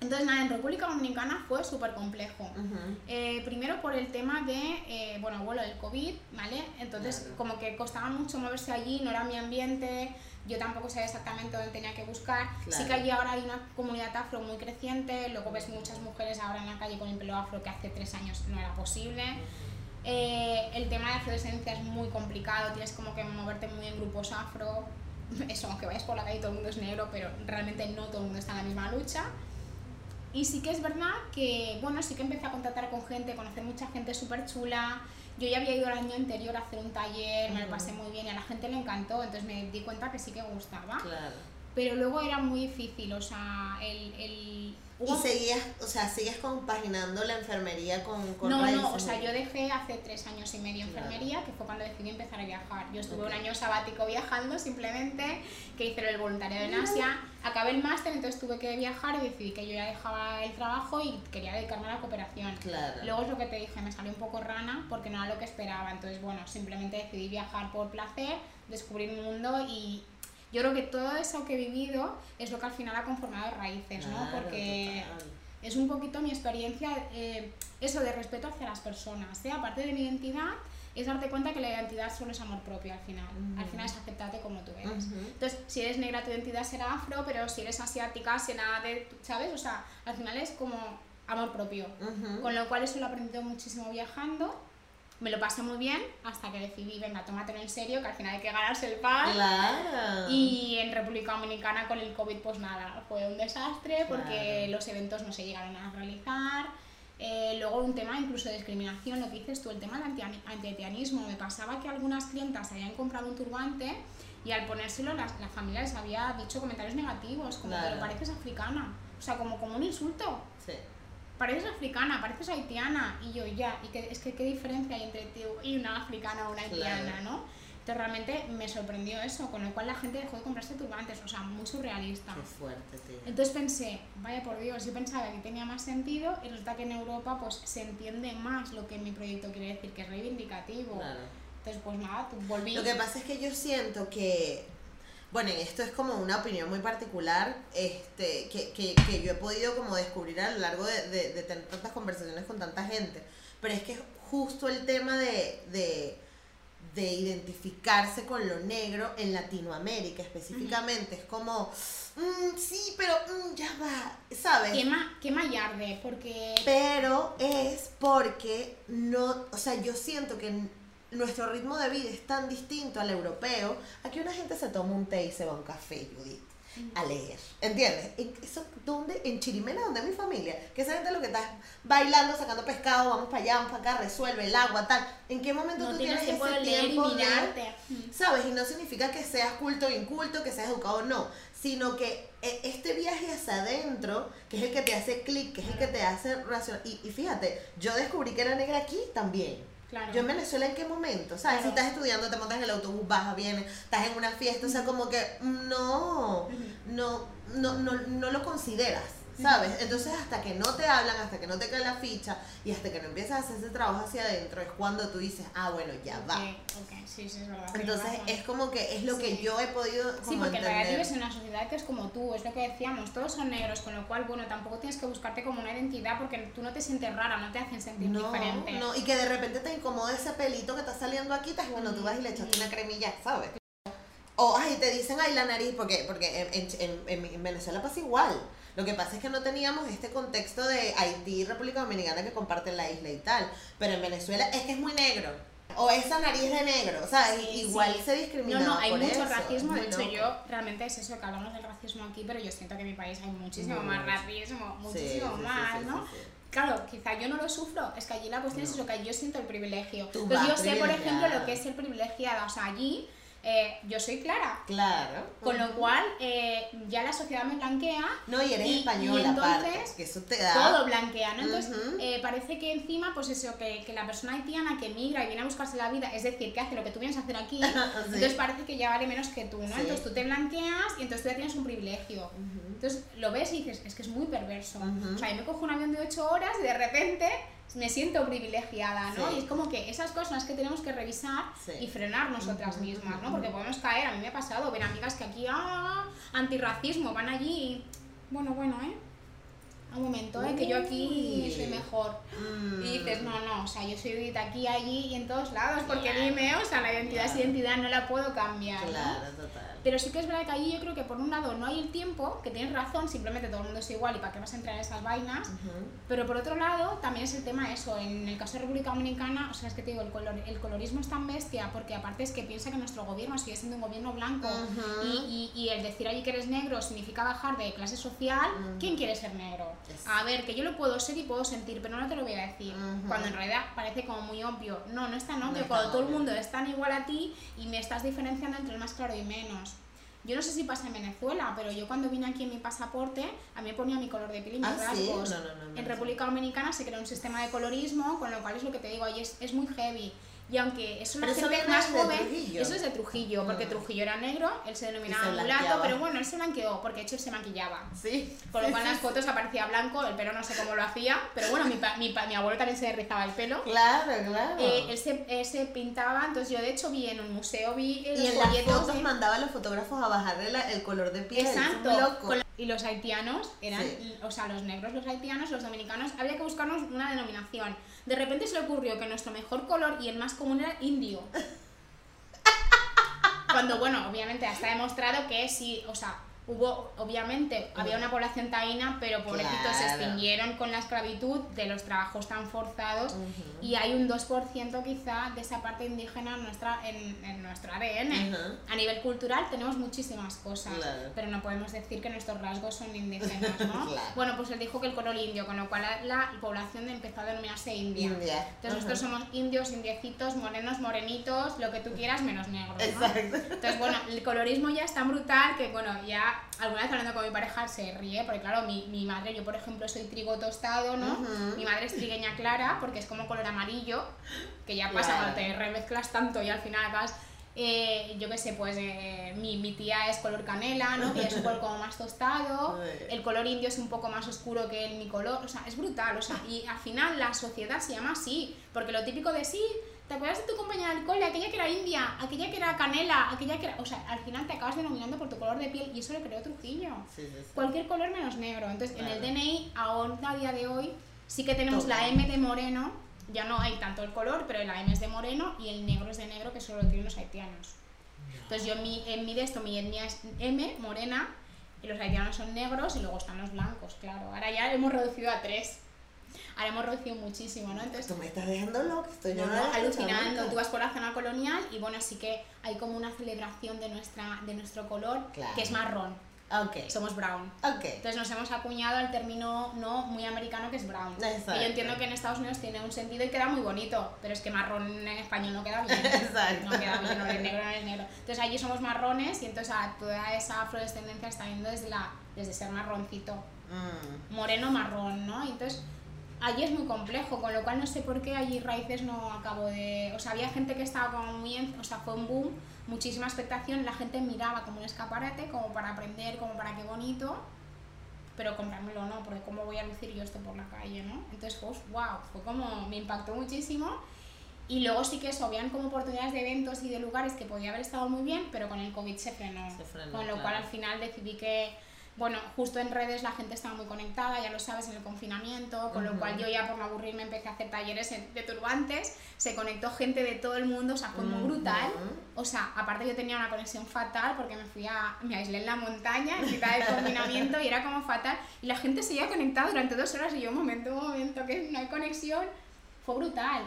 S2: Entonces nada, en República Dominicana fue súper complejo.
S1: Ujú.
S2: Eh, primero por el tema de, eh, bueno, bueno, el COVID, ¿vale? Entonces
S1: Claro.
S2: como que costaba mucho moverse allí, no era mi ambiente, yo tampoco sabía exactamente dónde tenía que buscar. Sí
S1: Claro.
S2: que allí ahora hay una comunidad afro muy creciente, luego ves muchas mujeres ahora en la calle con el pelo afro que hace tres años no era posible. Eh, el tema de afrodescendencia es muy complicado, tienes como que moverte muy en grupos afro. Eso, aunque vayas por la calle y todo el mundo es negro, pero realmente no todo el mundo está en la misma lucha. Y sí que es verdad que, bueno, sí que empecé a contactar con gente, conocer mucha gente súper chula. Yo ya había ido el año anterior a hacer un taller, me lo pasé muy bien y a la gente le encantó, entonces me di cuenta que sí que gustaba.
S1: Claro.
S2: Pero luego era muy difícil, o sea, el... el
S1: Y seguías, o sea, sigues compaginando la enfermería con, con
S2: no,
S1: raíces.
S2: no, o sea, yo dejé hace tres años y medio
S1: Claro.
S2: enfermería, que fue cuando decidí empezar a viajar. Yo estuve
S1: Ok.
S2: un año sabático viajando simplemente, que hice el voluntariado en. Asia, acabé el máster, entonces tuve que viajar y decidí que yo ya dejaba el trabajo y quería dedicarme a la cooperación.
S1: Claro.
S2: Luego es lo que te dije, me salió un poco rana porque no era lo que esperaba, entonces bueno, simplemente decidí viajar por placer, descubrir un mundo y yo creo que todo eso que he vivido es lo que al final ha conformado raíces, ¿no?
S1: Claro,
S2: Porque
S1: total.
S2: es un poquito mi experiencia, eh, eso de respeto hacia las personas, ¿eh? aparte de mi identidad, es darte cuenta que la identidad solo es amor propio al final, al
S1: Ujú.
S2: final es aceptarte como tú eres.
S1: Ujú.
S2: Entonces, si eres negra, tu identidad será afro, pero si eres asiática, será de, ¿sabes? O sea, al final es como amor propio.
S1: Ujú.
S2: Con lo cual eso lo he aprendido muchísimo viajando. Me lo pasé muy bien hasta que decidí, venga, tómatelo en serio, que al final hay que ganarse el pan.
S1: Claro.
S2: Y en República Dominicana con el COVID, pues nada, fue un desastre porque
S1: Claro.
S2: los eventos no se llegaron a realizar. Eh, luego un tema incluso de discriminación, lo que dices tú, el tema del anti- antihaitianismo. Me pasaba que algunas clientas habían comprado un turbante y al ponérselo la, la familia les había dicho comentarios negativos, como
S1: Claro.
S2: pero pareces africana. O sea, como, como un insulto. Pareces africana, pareces haitiana. Y yo ya, y que, es que qué diferencia hay entre tú y una africana o una haitiana,
S1: Claro.
S2: ¿no? Entonces realmente me sorprendió eso, con lo cual la gente dejó de comprarse turbantes, o sea, muy surrealista.
S1: Qué fuerte, tío.
S2: Entonces pensé, vaya por Dios, yo pensaba que tenía más sentido y resulta que en Europa pues se entiende más lo que mi proyecto quiere decir, que es reivindicativo.
S1: Claro.
S2: Entonces pues nada, volví.
S1: Lo que pasa es que yo siento que, bueno, y esto es como una opinión muy particular, este, que, que, que yo he podido como descubrir a lo largo de, de, de tener tantas conversaciones con tanta gente, pero es que justo el tema de, de, de identificarse con lo negro en Latinoamérica específicamente, es como, "Mm, sí, pero mm, ya va, ¿sabes?
S2: Quema y arde, porque...
S1: Pero es porque no, o sea, yo siento que nuestro ritmo de vida es tan distinto al europeo. Aquí una gente se toma un té y se va a un café, Judith, a leer. ¿Entiendes? ¿En, eso, ¿dónde? en Chirimena, donde es mi familia. Que esa gente lo que está bailando, sacando pescado, vamos para allá, vamos para acá, resuelve el agua, tal. ¿En qué momento
S2: No
S1: tú
S2: tienes tiempo
S1: ese
S2: de leer y
S1: tiempo de-
S2: mirarte.
S1: ¿Sabes? Y no significa que seas culto o inculto, que seas educado o no, sino que e- este viaje hacia adentro, que es el que te hace clic, que es el que te hace racional. Y, y fíjate, yo descubrí que era negra aquí también.
S2: Claro.
S1: Yo en Venezuela, ¿en qué momento? ¿Sabes? Si
S2: Claro.
S1: estás estudiando, te montas en el autobús, bajas, vienes, estás en una fiesta, o sea, como que no, no, no, no, no lo consideras, ¿sabes? Entonces, hasta que no te hablan, hasta que no te cae la ficha y hasta que no empiezas a hacer ese trabajo hacia adentro, es cuando tú dices, ah, bueno, ya va.
S2: Ok, ok, sí, sí, es verdad.
S1: Entonces es como que es lo que
S2: Sí.
S1: yo he podido
S2: Sí, porque en realidad
S1: entender.
S2: vives en una sociedad que es como tú, es lo que decíamos, todos son negros, con lo cual, bueno, tampoco tienes que buscarte como una identidad porque tú no te sientes rara, no te hacen sentir
S1: No,
S2: diferente.
S1: no, y que de repente te incomoda ese pelito que está saliendo aquí, estás bueno, tú vas y le echaste una cremilla, ¿sabes? O, ay, te dicen, ay, la nariz, porque, porque en, en, en, en Venezuela pasa igual. Lo que pasa es que no teníamos este contexto de Haití y República Dominicana que comparten la isla y tal. Pero en Venezuela es que es muy negro. O esa nariz de negro, o sea,
S2: Sí,
S1: igual
S2: sí.
S1: se discrimina.
S2: No, no, hay
S1: por
S2: mucho
S1: eso,
S2: racismo.
S1: es
S2: De hecho, yo realmente es eso que hablamos del racismo aquí, pero yo siento que en mi país hay muchísimo
S1: Mucho.
S2: más racismo, muchísimo
S1: sí,
S2: más, ¿no? Claro, quizá yo no lo sufro, es que allí la cuestión es
S1: No.
S2: eso, que yo siento el privilegio.
S1: Tú
S2: Entonces yo sé, por ejemplo, lo que es ser privilegiada. O sea, allí eh, yo soy clara.
S1: Claro.
S2: Con lo cual, eh, ya la sociedad me blanquea
S1: No, y eres
S2: y- y
S1: española
S2: entonces,
S1: aparte, que eso te da...
S2: todo blanquea, ¿no? Entonces, eh, parece que encima, pues eso, que, que la persona haitiana que migra y viene a buscarse la vida, es decir, que hace lo que tú vienes a hacer aquí, entonces parece que ya vale menos que tú, ¿no?
S1: Sí.
S2: Entonces tú te blanqueas y entonces tú ya tienes un privilegio.
S1: Ujú.
S2: Entonces lo ves y dices, es que es muy perverso. O sea, yo me cojo un avión de 8 horas y de repente me siento privilegiada, ¿no?
S1: Sí.
S2: Y es como que esas cosas que tenemos que revisar
S1: Sí.
S2: y frenar nosotras mismas, ¿no? Porque podemos caer, a mí me ha pasado, ver amigas que aquí, ah, antirracismo, van allí y, bueno, bueno, ¿eh? Un momento, ¿eh? Que yo aquí soy mejor.
S1: Mm.
S2: Y dices, no, no, o sea, yo soy de aquí, allí y en todos lados, porque
S1: Claro.
S2: dime, o sea, la identidad es identidad, no la puedo cambiar, ¿no?
S1: Claro, total.
S2: Pero sí que es verdad que allí yo creo que por un lado no hay el tiempo, que tienes razón, simplemente todo el mundo es igual y para qué vas a entrar en esas vainas. Pero por otro lado también es el tema eso, en el caso de República Dominicana, o sea, es que te digo, el, color, el colorismo es tan bestia porque aparte es que piensa que nuestro gobierno sigue siendo un gobierno blanco y, y, y el decir allí que eres negro significa bajar de clase social. ¿quién quiere ser negro? A ver, que yo lo puedo ser y puedo sentir, pero no te lo voy a decir. Cuando en realidad parece como muy obvio. No, no es tan obvio. Cuando todo el mundo es tan igual a ti y me estás diferenciando entre el más claro y menos. Yo no sé si pasa en Venezuela, pero yo cuando vine aquí en mi pasaporte, a mí me ponía mi color de piel y mis
S1: Ah, ¿sí?
S2: rasgos.
S1: No, no, no, no
S2: en. República Dominicana se creó un sistema de colorismo, con lo cual es lo que te digo, ahí es, es muy heavy. Y aunque eso
S1: Pero eso
S2: gente
S1: viene
S2: más joven,
S1: Trujillo.
S2: eso es de Trujillo, porque
S1: Mm.
S2: Trujillo era negro, él se denominaba
S1: se
S2: mulato, pero bueno, él se blanqueó, porque de hecho él se maquillaba.
S1: Sí.
S2: Con lo cual en las fotos aparecía blanco, el pelo no sé cómo lo hacía, pero bueno, mi, pa- mi, pa- mi abuelo también se rizaba el pelo.
S1: Claro, claro.
S2: Eh, él, se, él se pintaba, entonces yo de hecho vi en un museo, vi eh,
S1: y
S2: los
S1: en las fotos
S2: de-
S1: mandaba a los fotógrafos a bajarle la- el color de piel. eso es
S2: Exacto.
S1: loco.
S2: Y los haitianos eran,
S1: Sí.
S2: o sea, los negros, los haitianos, los dominicanos, había que buscarnos una denominación. De repente se le ocurrió que nuestro mejor color y el más común era indio. Cuando, bueno, obviamente está demostrado que sí, o sea, hubo, obviamente, había una población taína, pero pobrecitos se
S1: Claro.
S2: extinguieron con la esclavitud de los trabajos tan forzados
S1: Ujú.
S2: y hay un 2% quizá de esa parte indígena en, nuestra, en, en nuestro ADN.
S1: Ujú.
S2: A nivel cultural tenemos muchísimas cosas,
S1: Claro.
S2: pero no podemos decir que nuestros rasgos son indígenas, ¿no?
S1: Claro.
S2: Bueno, pues él dijo que el color indio, con lo cual la, la población empezó a denominarse india.
S1: India.
S2: Entonces nosotros somos indios, indiecitos, morenos, morenitos, lo que tú quieras menos negros, ¿no? Entonces, bueno, el colorismo ya es tan brutal que, bueno, ya alguna vez hablando con mi pareja se ríe, porque claro, mi, mi madre, yo por ejemplo soy trigo tostado, ¿no? Mi madre es trigueña clara, porque es como color amarillo, que ya pasa cuando te remezclas tanto y al final acabas... eh, yo qué sé, pues eh, mi, mi tía es color canela, ¿no? Que es un color como más tostado, el color indio es un poco más oscuro que el, mi color, o sea, es brutal, o sea, y al final la sociedad se llama así, porque lo típico de sí, ¿te acuerdas de tu compañera del cole? Aquella que era india, aquella que era canela, aquella que era, o sea, al final te acabas denominando por tu color de piel y eso lo creó Trujillo.
S1: Sí, sí, sí.
S2: Cualquier color menos negro, entonces en el
S1: Claro.
S2: DNI, aún a día de hoy, sí que tenemos
S1: Total.
S2: la M de moreno, ya no hay tanto el color, pero la M es de moreno y el negro es de negro, que solo lo tienen los haitianos. Entonces yo en mi, en mi de esto, mi etnia es M, morena, y los haitianos son negros y luego están los blancos, claro. Ahora ya hemos reducido a tres. Ahora hemos reducido muchísimo, ¿no? Entonces,
S1: Tú me estás dejando loca, estoy
S2: no, no, alucinando. Tú vas por la zona colonial y bueno, sí que hay como una celebración de, nuestra, de nuestro color,
S1: Claro.
S2: que es marrón.
S1: Ok.
S2: Somos brown.
S1: Ok.
S2: Entonces nos hemos acuñado el término no muy americano que es brown.
S1: Exacto.
S2: Y yo entiendo que en Estados Unidos tiene un sentido y queda muy bonito, pero es que marrón en español no queda bien.
S1: Exacto.
S2: No queda bien, no eres negro, no eres negro. Entonces allí somos marrones y entonces a toda esa afrodescendencia está yendo desde, la, desde ser marroncito.
S1: Mm.
S2: Moreno, marrón, ¿no? Y entonces allí es muy complejo, con lo cual no sé por qué allí raíces no acabo de... O sea, había gente que estaba como muy... en- O sea, fue un boom, muchísima expectación, la gente miraba como un escaparate, como para aprender, como para qué bonito, pero comprármelo no, porque cómo voy a lucir yo esto por la calle, ¿no? Entonces, pues, wow, fue como... me impactó muchísimo. Y luego sí que eso, habían como oportunidades de eventos y de lugares que podía haber estado muy bien, pero con el COVID se frenó.
S1: Se frenó,
S2: con lo
S1: claro.
S2: cual al final decidí que, bueno, justo en redes la gente estaba muy conectada, ya lo sabes, en el confinamiento, con lo cual yo ya por no aburrirme empecé a hacer talleres de turbantes, se conectó gente de todo el mundo, o sea, fue muy
S1: Ujú.
S2: brutal. O sea, aparte yo tenía una conexión fatal porque me fui a, me aislé en la montaña, en mitad del confinamiento y era como fatal. Y la gente seguía conectada durante dos horas y yo, un momento, un momento, que no hay conexión. Fue brutal.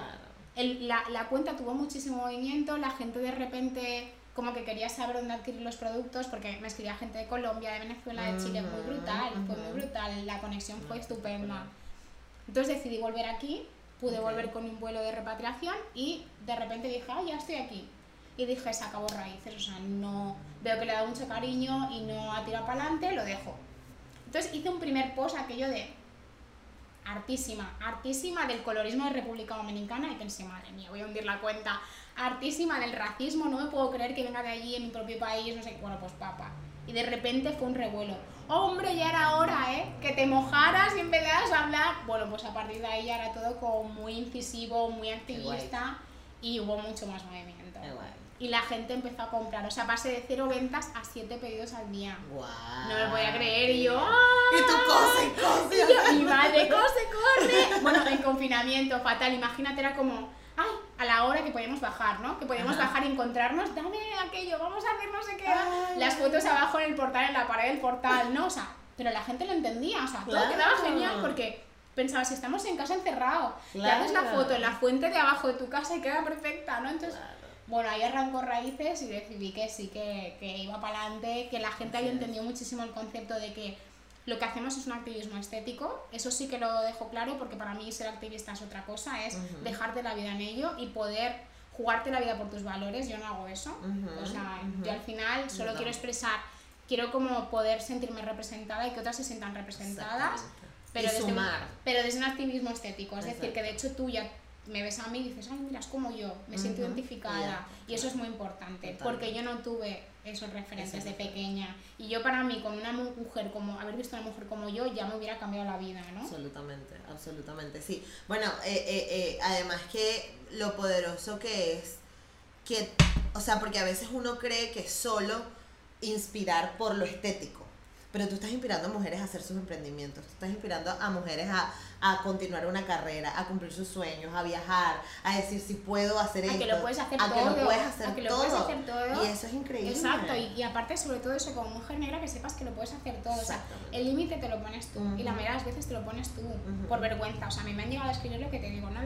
S2: El- la, la cuenta tuvo muchísimo movimiento, la gente de repente como que quería saber dónde adquirir los productos, porque me escribía gente de Colombia, de Venezuela, de Chile, muy
S1: Ujú,
S2: brutal, fue muy brutal, la conexión fue estupenda. Entonces decidí volver aquí, pude volver con un vuelo de repatriación y de repente dije, ah, ya estoy aquí. Y dije, se acabó raíces, o sea, no veo que le da mucho cariño y no ha tirado para adelante, lo dejo. Entonces hice un primer post aquello de hartísima, hartísima del colorismo de República Dominicana y pensé, madre mía, voy a hundir la cuenta, hartísima del racismo, no me puedo creer que venga de allí en mi propio país, no sé, bueno, pues papa. Y de repente fue un revuelo. Hombre, ya era hora, ¿eh? Que te mojaras y empezaras a hablar. Bueno, pues a partir de ahí ya era todo como muy incisivo, muy activista y hubo mucho más movimiento.
S1: Qué guay.
S2: Y la gente empezó a comprar, o sea, pasé de cero ventas a siete pedidos al día.
S1: Guau.
S2: No me podía creer y yo, ¡ah!
S1: Y tu cosa y cosa.
S2: Y yo, mi madre, corre, corre. Bueno, en confinamiento, fatal. Imagínate, era como, ay, a la hora que podíamos bajar, ¿no? Que podíamos
S1: Ajá.
S2: bajar y encontrarnos, dame aquello, vamos a hacer no sé qué.
S1: Ay,
S2: Las fotos abajo en el portal, en la pared del portal, ¿no? O sea, pero la gente lo entendía, o sea, todo
S1: Claro.
S2: quedaba genial porque pensaba, si estamos en casa encerrado, y haces la
S1: Claro.
S2: foto en la fuente de abajo de tu casa y queda perfecta, ¿no? Entonces,
S1: Claro.
S2: Bueno, ahí arrancó raíces y decidí que sí, que, que iba para adelante, que la gente había entendido muchísimo el concepto de que lo que hacemos es un activismo estético, eso sí que lo dejo claro porque para mí ser activista es otra cosa, es
S1: Ujú.
S2: dejarte la vida en ello y poder jugarte la vida por tus valores, yo no hago eso,
S1: Ujú,
S2: o sea,
S1: ujú.
S2: yo al final solo
S1: No.
S2: quiero expresar, quiero como poder sentirme representada y que otras se sientan representadas, pero
S1: y
S2: desde, un, pero desde un activismo estético, es decir, que de hecho tú ya me ves a mí y dices, ay, mira, es como yo, me siento identificada. Y eso es muy importante, porque yo no tuve esos referentes de pequeña. Y yo para mí, con una mu- mujer como, haber visto a una mujer como yo, ya me hubiera cambiado la vida, ¿no?
S1: Absolutamente, absolutamente, sí. Bueno, eh, eh, eh, además que lo poderoso que es, que, o sea, porque a veces uno cree que es solo inspirar por lo estético, pero tú estás inspirando a mujeres a hacer sus emprendimientos, tú estás inspirando a mujeres a, a continuar una carrera, a cumplir sus sueños, a viajar, a decir si puedo hacer
S2: A
S1: esto,
S2: que lo puedes hacer
S1: a que lo
S2: todo,
S1: puedes hacer
S2: a que lo
S1: todo.
S2: puedes hacer todo.
S1: Y eso es increíble.
S2: Exacto, y, y aparte sobre todo eso, como mujer negra, que sepas que lo puedes hacer todo. O sea, el límite te lo pones tú y la mayoría de las veces te lo pones tú, por vergüenza. O sea, a mí me han llegado a escribir lo que te digo, ¿no?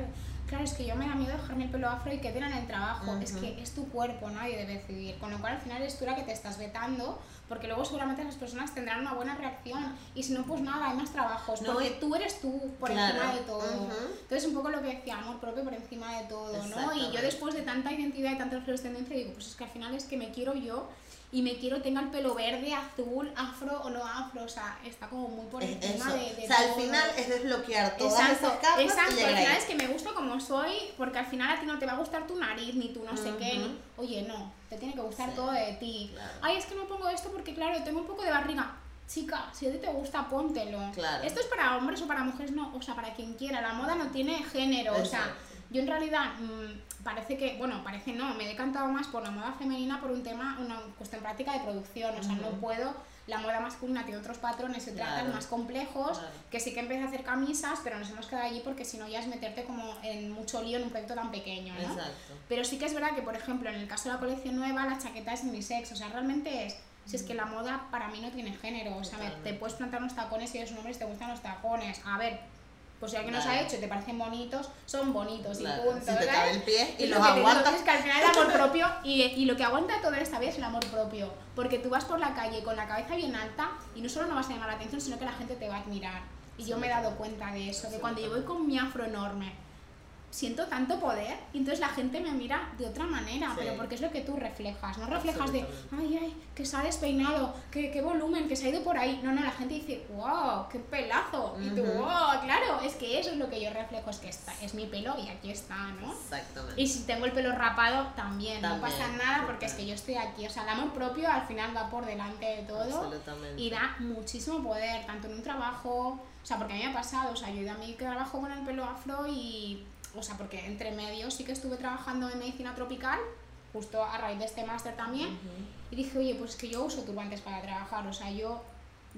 S2: Claro, es que yo me da miedo dejarme el pelo afro y que en el trabajo. Es
S1: Ujú.
S2: que es tu cuerpo, nadie debe decidir. Con lo cual al final es tú la que te estás vetando, porque luego seguramente esas personas tendrán una buena reacción. Y si no, pues nada, hay más trabajos.
S1: No,
S2: porque tú eres tú por
S1: Claro.
S2: encima de todo.
S1: Ujú.
S2: Entonces, un poco lo que decía, amor propio por encima de todo, ¿no? Y yo después de tanta identidad y tanta fluorescencia digo, pues es que al final es que me quiero yo y me quiero tenga el pelo verde, azul, afro o no afro, o sea, está como muy por
S1: Es
S2: encima de, de
S1: o sea, al final es desbloquear todas
S2: Exacto,
S1: esas capas
S2: exacto.
S1: y
S2: al final es que me gusta como soy, porque al final a ti no te va a gustar tu nariz, ni tu no sé qué, ni... Oye, no, te tiene que gustar
S1: Sí.
S2: todo de ti.
S1: Claro.
S2: Ay, es que no pongo esto porque, claro, tengo un poco de barriga. Chica, si a ti te gusta, póntelo.
S1: Claro.
S2: Esto es para hombres o para mujeres, no, o sea, para quien quiera. La moda no tiene género, o sea, yo en realidad mm, parece que, bueno, parece no, me he decantado más por la moda femenina por un tema, una cuestión práctica de producción, o sea, no
S1: Ujú.
S2: puedo, la moda masculina tiene otros patrones y tratan
S1: Claro.
S2: más complejos,
S1: Claro.
S2: que sí que empecé a hacer camisas, pero nos hemos quedado allí porque si no ya es meterte como en mucho lío en un proyecto tan pequeño, ¿no?
S1: Exacto.
S2: Pero sí que es verdad que, por ejemplo, en el caso de la colección nueva, la chaqueta es unisex, o sea, realmente es, si es que la moda para mí no tiene género, o sea, te puedes plantar unos tacones si eres un hombre y te gustan los tacones, a ver, pues si alguien nos ha
S1: Claro.
S2: hecho y te parecen bonitos, son bonitos
S1: Claro,
S2: y punto,
S1: si te cabe el pie y
S2: Es
S1: los
S2: lo
S1: aguantas.
S2: es que al final el amor propio y, y lo que aguanta todo en esta vida es el amor propio. Porque tú vas por la calle con la cabeza bien alta y no solo no vas a llamar la atención, sino que la gente te va a admirar. Y yo me he dado cuenta de eso, que cuando yo voy con mi afro enorme, siento tanto poder y entonces la gente me mira de otra manera,
S1: Sí.
S2: pero porque es lo que tú reflejas, no reflejas de, ay, ay, que se ha despeinado, que, qué volumen, que se ha ido por ahí. No, no, la gente dice, wow, qué pelazo. Y tú, wow, claro, es que eso es lo que yo reflejo, es que está, es mi pelo y aquí está, ¿no?
S1: Exactamente.
S2: Y si tengo el pelo rapado, también, no pasa nada porque es que yo estoy aquí. O sea, el amor propio al final va por delante de todo y da muchísimo poder, tanto en un trabajo, o sea, porque a mí me ha pasado, o sea, yo he ido a mi trabajo con el pelo afro y, o sea, porque entre medios sí que estuve trabajando en medicina tropical, justo a raíz de este máster también, y dije, oye, pues es que yo uso turbantes para trabajar, o sea, yo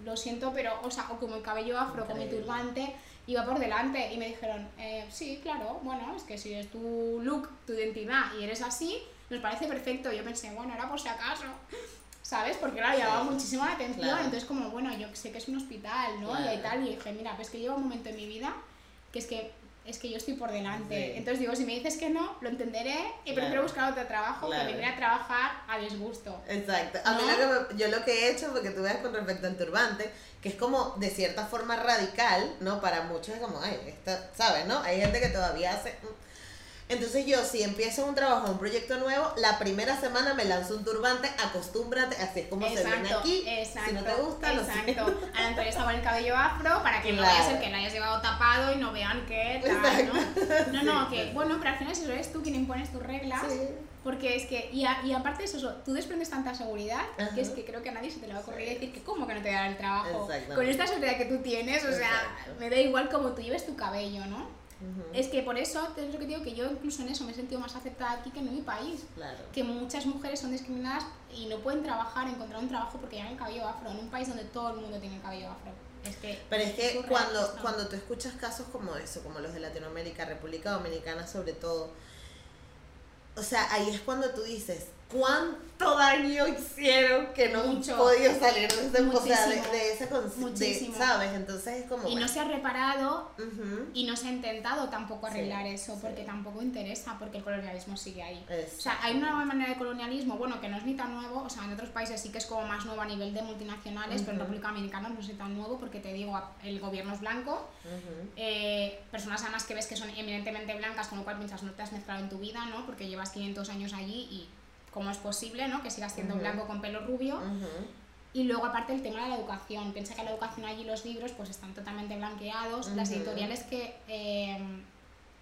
S2: lo siento, pero, o sea, o como el cabello afro, con mi turbante, iba por delante y me dijeron, eh, sí, claro, bueno, es que si es tu look, tu identidad y eres así, nos parece perfecto. Yo pensé, bueno, era por si acaso, ¿sabes? Porque claro,
S1: Sí.
S2: llamaba muchísimo la atención,
S1: Claro.
S2: entonces como, bueno, yo sé que es un hospital, ¿no? Y
S1: Claro.
S2: ahí tal, y dije, mira, pues que lleva un momento en mi vida que es que es que yo estoy por delante.
S1: Sí.
S2: Entonces digo, si me dices que no, lo entenderé y prefiero
S1: Claro.
S2: buscar otro trabajo
S1: Claro.
S2: que venir a trabajar a disgusto.
S1: Exacto. A mí lo que yo lo que he hecho, porque tú veas con respecto al turbante, que es como de cierta forma radical, ¿no? Para muchos es como, ay, esta, ¿sabes? ¿No? Hay gente que todavía hace... Entonces yo, si empiezo un trabajo, un proyecto nuevo, la primera semana me lanzo un turbante, acostúmbrate, así es como se viene aquí.
S2: exacto,
S1: si no te gusta, lo
S2: exacto.
S1: siento.
S2: Ahora Antonio está con el cabello afro para que no
S1: Claro.
S2: vaya a ser que lo hayas llevado tapado y no vean que tal, ¿no? No, no, que bueno, pero al final eso eres tú quien impones tus reglas.
S1: Sí.
S2: Porque es que, y, a- y aparte de eso, tú desprendes tanta seguridad
S1: Ajá.
S2: que es que creo que a nadie se te le va a ocurrir decir que cómo que no te dará el trabajo. Con esta seguridad que tú tienes, o sea,
S1: Exacto.
S2: me da igual cómo tú lleves tu cabello, ¿no? Es que por eso, te lo que digo, que yo incluso en eso me he sentido más aceptada aquí que en mi país.
S1: Claro.
S2: Que muchas mujeres son discriminadas y no pueden trabajar, encontrar un trabajo porque llevan el cabello afro, en un país donde todo el mundo tiene el cabello afro. Es que
S1: Pero es que cuando, cuando tú escuchas casos como eso, como los de Latinoamérica, República Dominicana sobre todo, o sea, ahí es cuando tú dices, ¿cuánto daño hicieron que no han podido salir de ese, o sea, de, de ese de-. ¿sabes? Entonces es como...
S2: Y no
S1: bueno,
S2: se ha reparado
S1: ujú,
S2: y no se ha intentado tampoco
S1: Sí,
S2: arreglar eso
S1: sí.
S2: porque tampoco interesa porque el colonialismo sigue ahí. O sea, hay una nueva manera de colonialismo, bueno, que no es ni tan nuevo, o sea, en otros países sí que es como más nuevo a nivel de multinacionales, pero en. República Dominicana no es tan nuevo porque te digo, el gobierno es blanco,
S1: ujú,
S2: eh, personas además que ves que son eminentemente blancas, con lo cual piensas no te has mezclado en tu vida, ¿no? Porque llevas 500 años allí y cómo es posible, ¿no? Que sigas siendo
S1: Ujú.
S2: blanco con pelo rubio.
S1: ujú,
S2: Y luego aparte el tema de la educación. Piensa que la educación allí los libros pues están totalmente blanqueados. Las
S1: Ujú.
S2: editoriales que, eh,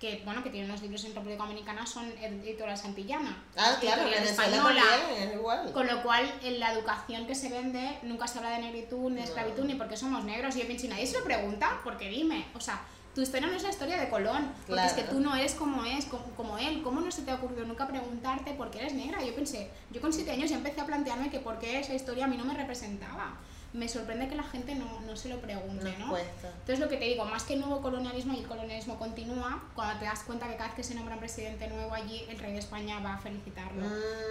S2: que, bueno, que tienen los libros en República Dominicana son editorial Santillana.
S1: Ah, claro, Venezuela
S2: española.
S1: también igual.
S2: Con lo cual, en la educación que se vende nunca se habla de negritud, ni de
S1: No.
S2: esclavitud, ni porque somos negros. Y yo pienso, nadie se lo pregunta, porque dime, o sea, tu historia no es la historia de Colón, porque es que tú no eres como es, como, como él. ¿Cómo no se te ha ocurrido nunca preguntarte por qué eres negra? Yo pensé, yo con siete años ya empecé a plantearme que por qué esa historia a mí no me representaba. Me sorprende que la gente no, no se lo pregunte, ¿no?
S1: cuesta.
S2: Entonces lo que te digo, más que el nuevo colonialismo y el colonialismo continúa, cuando te das cuenta que cada vez que se nombra un presidente nuevo allí, el rey de España va a felicitarlo.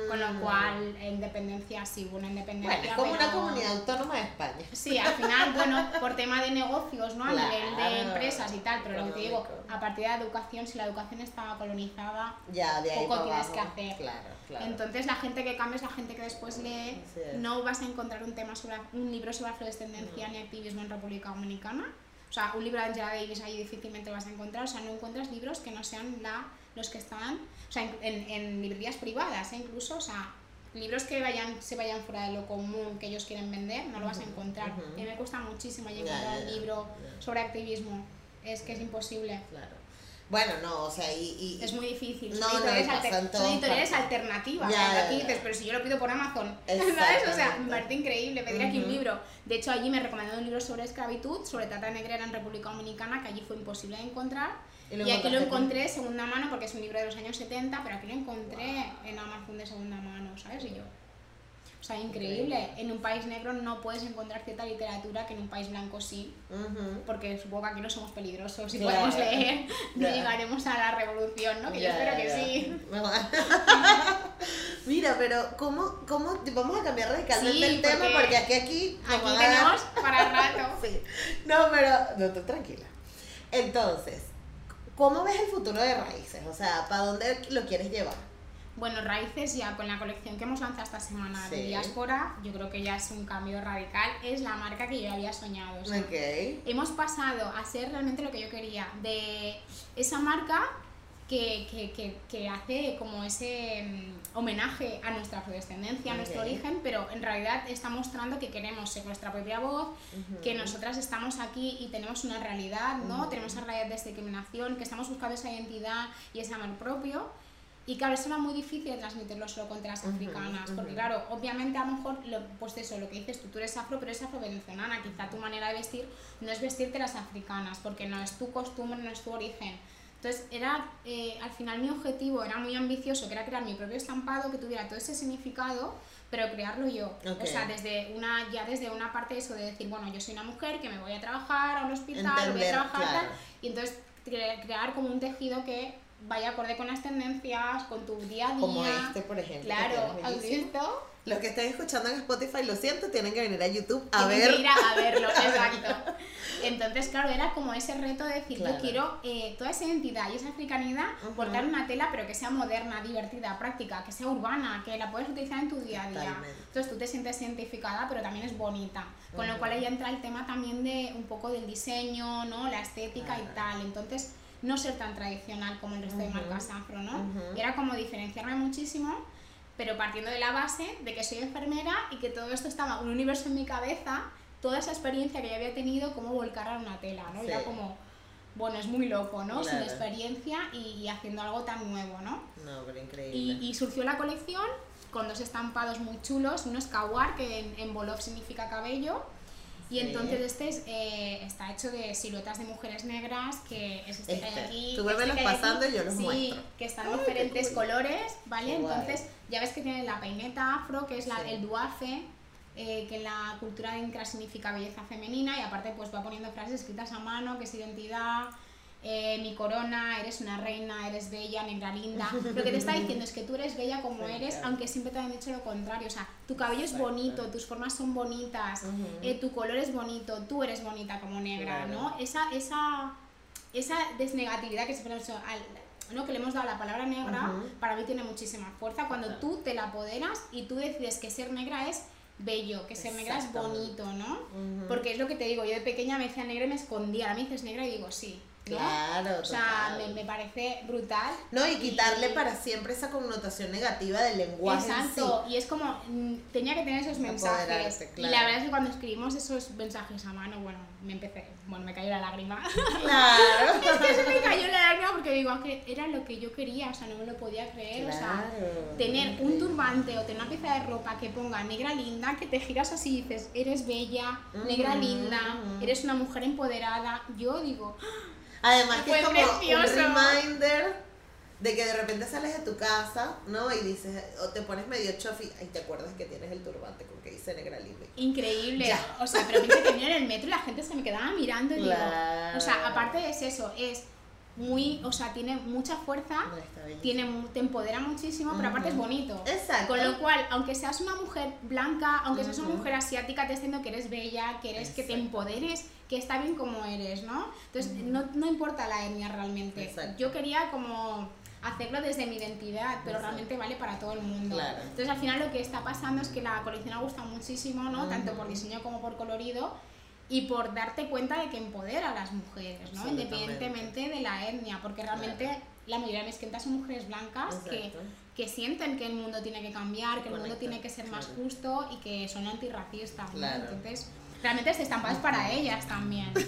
S2: Con lo
S1: Mm.
S2: cual, en independencia, sí una independencia.
S1: Bueno, es como una comunidad autónoma de España.
S2: Sí, al final, bueno, por tema de negocios, ¿no? A nivel de empresas y tal, pero lo que te digo, a partir de la educación, si la educación estaba colonizada,
S1: Ya, de ahí
S2: Poco tienes
S1: abajo.
S2: que hacer.
S1: Claro, claro.
S2: entonces la gente que cambia es la gente que después lee. No vas a encontrar un tema sobre un libro sobre afrodescendencia ni activismo en República Dominicana. O sea, un libro de Angela Davis ahí difícilmente vas a encontrar. O sea, no encuentras libros que no sean la, los que están, o sea, en, en, en librerías privadas, ¿eh? incluso, o sea, libros que vayan, se vayan fuera de lo común que ellos quieren vender, no lo vas a encontrar. Y a mí me cuesta muchísimo encontrar
S1: ya,
S2: un
S1: ya,
S2: libro sobre activismo. Es que es imposible.
S1: Claro. Bueno, no, o sea, y... y
S2: Es muy difícil.
S1: No,
S2: Son
S1: no,
S2: editoriales,
S1: y
S2: alter- son editoriales alternativas.
S1: Ya, ya,
S2: Aquí
S1: ya.
S2: dices, pero si yo lo pido por Amazon. ¿Sabes? O sea, me parece increíble pedir aquí un libro. De hecho, allí me recomendaron un libro sobre esclavitud, sobre trata negrera en República Dominicana, que allí fue imposible de encontrar.
S1: Y
S2: aquí lo encontré de segunda mano porque es un libro de los años 70, pero aquí lo encontré en Amazon de segunda mano, ¿sabes? Y yo. O sea, increíble.
S1: Increíble.
S2: En un país negro no puedes encontrar cierta literatura que en un país blanco sí, porque supongo que aquí no somos peligrosos y podemos leer, no
S1: Ya.
S2: llegaremos a la revolución, ¿no? Que yo espero que sí.
S1: Mira, pero ¿cómo, cómo vamos a cambiar radicalmente
S2: Sí,
S1: el tema?
S2: porque
S1: Porque aquí, aquí,
S2: Aquí
S1: dar-
S2: tenemos para rato.
S1: Sí. No, pero no, tú tranquila. Entonces, ¿cómo ves el futuro de Raíces? O sea, ¿para dónde lo quieres llevar?
S2: Bueno, Raíces ya con la colección que hemos lanzado esta semana
S1: Sí.
S2: de Diáspora, yo creo que ya es un cambio radical. Es la marca que yo había soñado. o sea,
S1: Ok.
S2: Hemos pasado a ser realmente lo que yo quería, de esa marca que, que, que, que hace como ese mm, homenaje a nuestra afrodescendencia, a nuestro
S1: Ok.
S2: origen, pero en realidad está mostrando que queremos ser nuestra propia voz,
S1: Ujú.
S2: que nosotras estamos aquí y tenemos una realidad, ¿no?
S1: Ujú.
S2: Tenemos esa realidad de discriminación, que estamos buscando esa identidad y ese amor propio. Y claro, eso era muy difícil de transmitirlo solo contra las africanas, porque
S1: ujú.
S2: claro, obviamente a lo mejor, lo, pues eso, lo que dices tú, tú eres afro, pero eres afro-venezolana, quizá tu manera de vestir no es vestirte las africanas, porque no es tu costumbre, no es tu origen. Entonces, era, eh, al final mi objetivo era muy ambicioso, que era crear mi propio estampado que tuviera todo ese significado, pero crearlo yo.
S1: Ok.
S2: O sea, desde una, ya desde una parte de eso de decir, bueno, yo soy una mujer que me voy a trabajar a un hospital, voy a
S1: Entender,
S2: trabajar
S1: claro.
S2: y entonces cre- crear como un tejido que vaya acorde con las tendencias, con tu día a día.
S1: Como este, por ejemplo.
S2: Claro, ¿has visto?
S1: Los que estén escuchando en Spotify, lo siento, tienen que venir a YouTube a
S2: Tienen
S1: ver.
S2: que ir a, a verlo, exacto. Entonces, claro, era como ese reto de decir,
S1: Claro.
S2: yo quiero eh, toda esa identidad y esa africanidad,
S1: Ujú.
S2: portar una tela, pero que sea moderna, divertida, práctica, que sea urbana, que la puedes utilizar en tu día a día. Entonces tú te sientes identificada, pero también es bonita. Con lo
S1: Ujú.
S2: cual ahí entra el tema también de un poco del diseño, ¿no? La estética y
S1: Claro.
S2: tal. Entonces, no ser tan tradicional como el resto de marcas afro, ¿no? Era como diferenciarme muchísimo, pero partiendo de la base de que soy enfermera y que todo esto estaba un universo en mi cabeza, toda esa experiencia que yo había tenido, como volcar a una tela, ¿no?
S1: Sí.
S2: Era como, bueno, es muy loco, ¿no? Sin experiencia y, y haciendo algo tan nuevo, ¿no?
S1: No, pero increíble.
S2: Y, y surgió la colección con dos estampados muy chulos, uno es kawar, que en, en Wolof significa cabello, y entonces este es, eh, está hecho de siluetas de mujeres negras, que es este, que hay
S1: Este,
S2: aquí.
S1: tú
S2: este que aquí.
S1: pasando y yo los
S2: sí,
S1: muestro.
S2: que están en
S1: qué
S2: diferentes
S1: cool.
S2: colores, ¿vale? Entonces ya ves que tiene la peineta afro, que es la,
S1: Sí.
S2: el duafe, eh, que en la cultura incra significa belleza femenina, y aparte pues va poniendo frases escritas a mano, que es identidad, eh, mi corona, eres una reina, eres bella, negra linda. Lo que te está diciendo es que tú eres bella como
S1: Sí,
S2: eres,
S1: claro.
S2: aunque siempre te han dicho lo contrario. O sea, tu cabello es bonito, tus formas son bonitas, eh, tu color es bonito, tú eres bonita como negra,
S1: Claro.
S2: ¿no? Esa, esa, esa desnegatividad que hemos- al- ¿no? que le hemos dado la palabra negra,
S1: Ujú.
S2: para mí tiene muchísima fuerza cuando
S1: Claro.
S2: tú te la apoderas y tú decides que ser negra es bello, que ser negra es bonito, ¿no?
S1: Ujú.
S2: Porque es lo que te digo, yo de pequeña me decía negra y me escondía, ahora me dices negra y digo sí, ¿no?
S1: Claro,
S2: O sea, me, me parece brutal.
S1: No, y quitarle para siempre esa connotación negativa del lenguaje
S2: Exacto,
S1: en
S2: y es como, mm, tenía que tener esos mensajes. Y la verdad es que cuando escribimos esos mensajes a mano, bueno, me empecé, bueno, me cayó la lágrima.
S1: Claro.
S2: es que se me cayó la lágrima porque digo, "Ah, que era lo que yo quería, o sea, no me lo podía creer, o sea, tener un turbante o tener una pieza de ropa que ponga negra linda, que te giras así y dices, eres bella, negra
S1: Ujú,
S2: linda,
S1: ujú.
S2: eres una mujer empoderada, yo digo,
S1: Además que es como
S2: precioso.
S1: un reminder de que de repente sales de tu casa, ¿no? Y dices, o te pones medio chofi y te acuerdas que tienes el turbante con que dice negra linda.
S2: increíble.
S1: Ya.
S2: O sea, pero piensa que vine en el metro y la gente se me quedaba mirando y
S1: Claro.
S2: digo, o sea, aparte es eso, es muy, o sea, tiene mucha fuerza, tiene, te empodera muchísimo, pero aparte es bonito.
S1: Exacto.
S2: Con lo cual, aunque seas una mujer blanca, aunque seas una mujer asiática, te diciendo que eres bella, que eres que te empoderes, que está bien como eres, ¿no? Entonces, no, no importa la etnia realmente.
S1: Exacto.
S2: Yo quería como hacerlo desde mi identidad, pero
S1: Exacto.
S2: realmente vale para todo el mundo.
S1: Claro.
S2: Entonces, al final lo que está pasando es que la colección ha gustado muchísimo, ¿no? Tanto por diseño como por colorido y por darte cuenta de que empodera a las mujeres, ¿no? Independientemente de la etnia, porque realmente la mayoría de mis clientas son mujeres blancas que, que sienten que el mundo tiene que cambiar, que el mundo tiene que ser más
S1: claro.
S2: justo y que son antirracistas, ¿no? Entonces, realmente este estampado es para ellas también.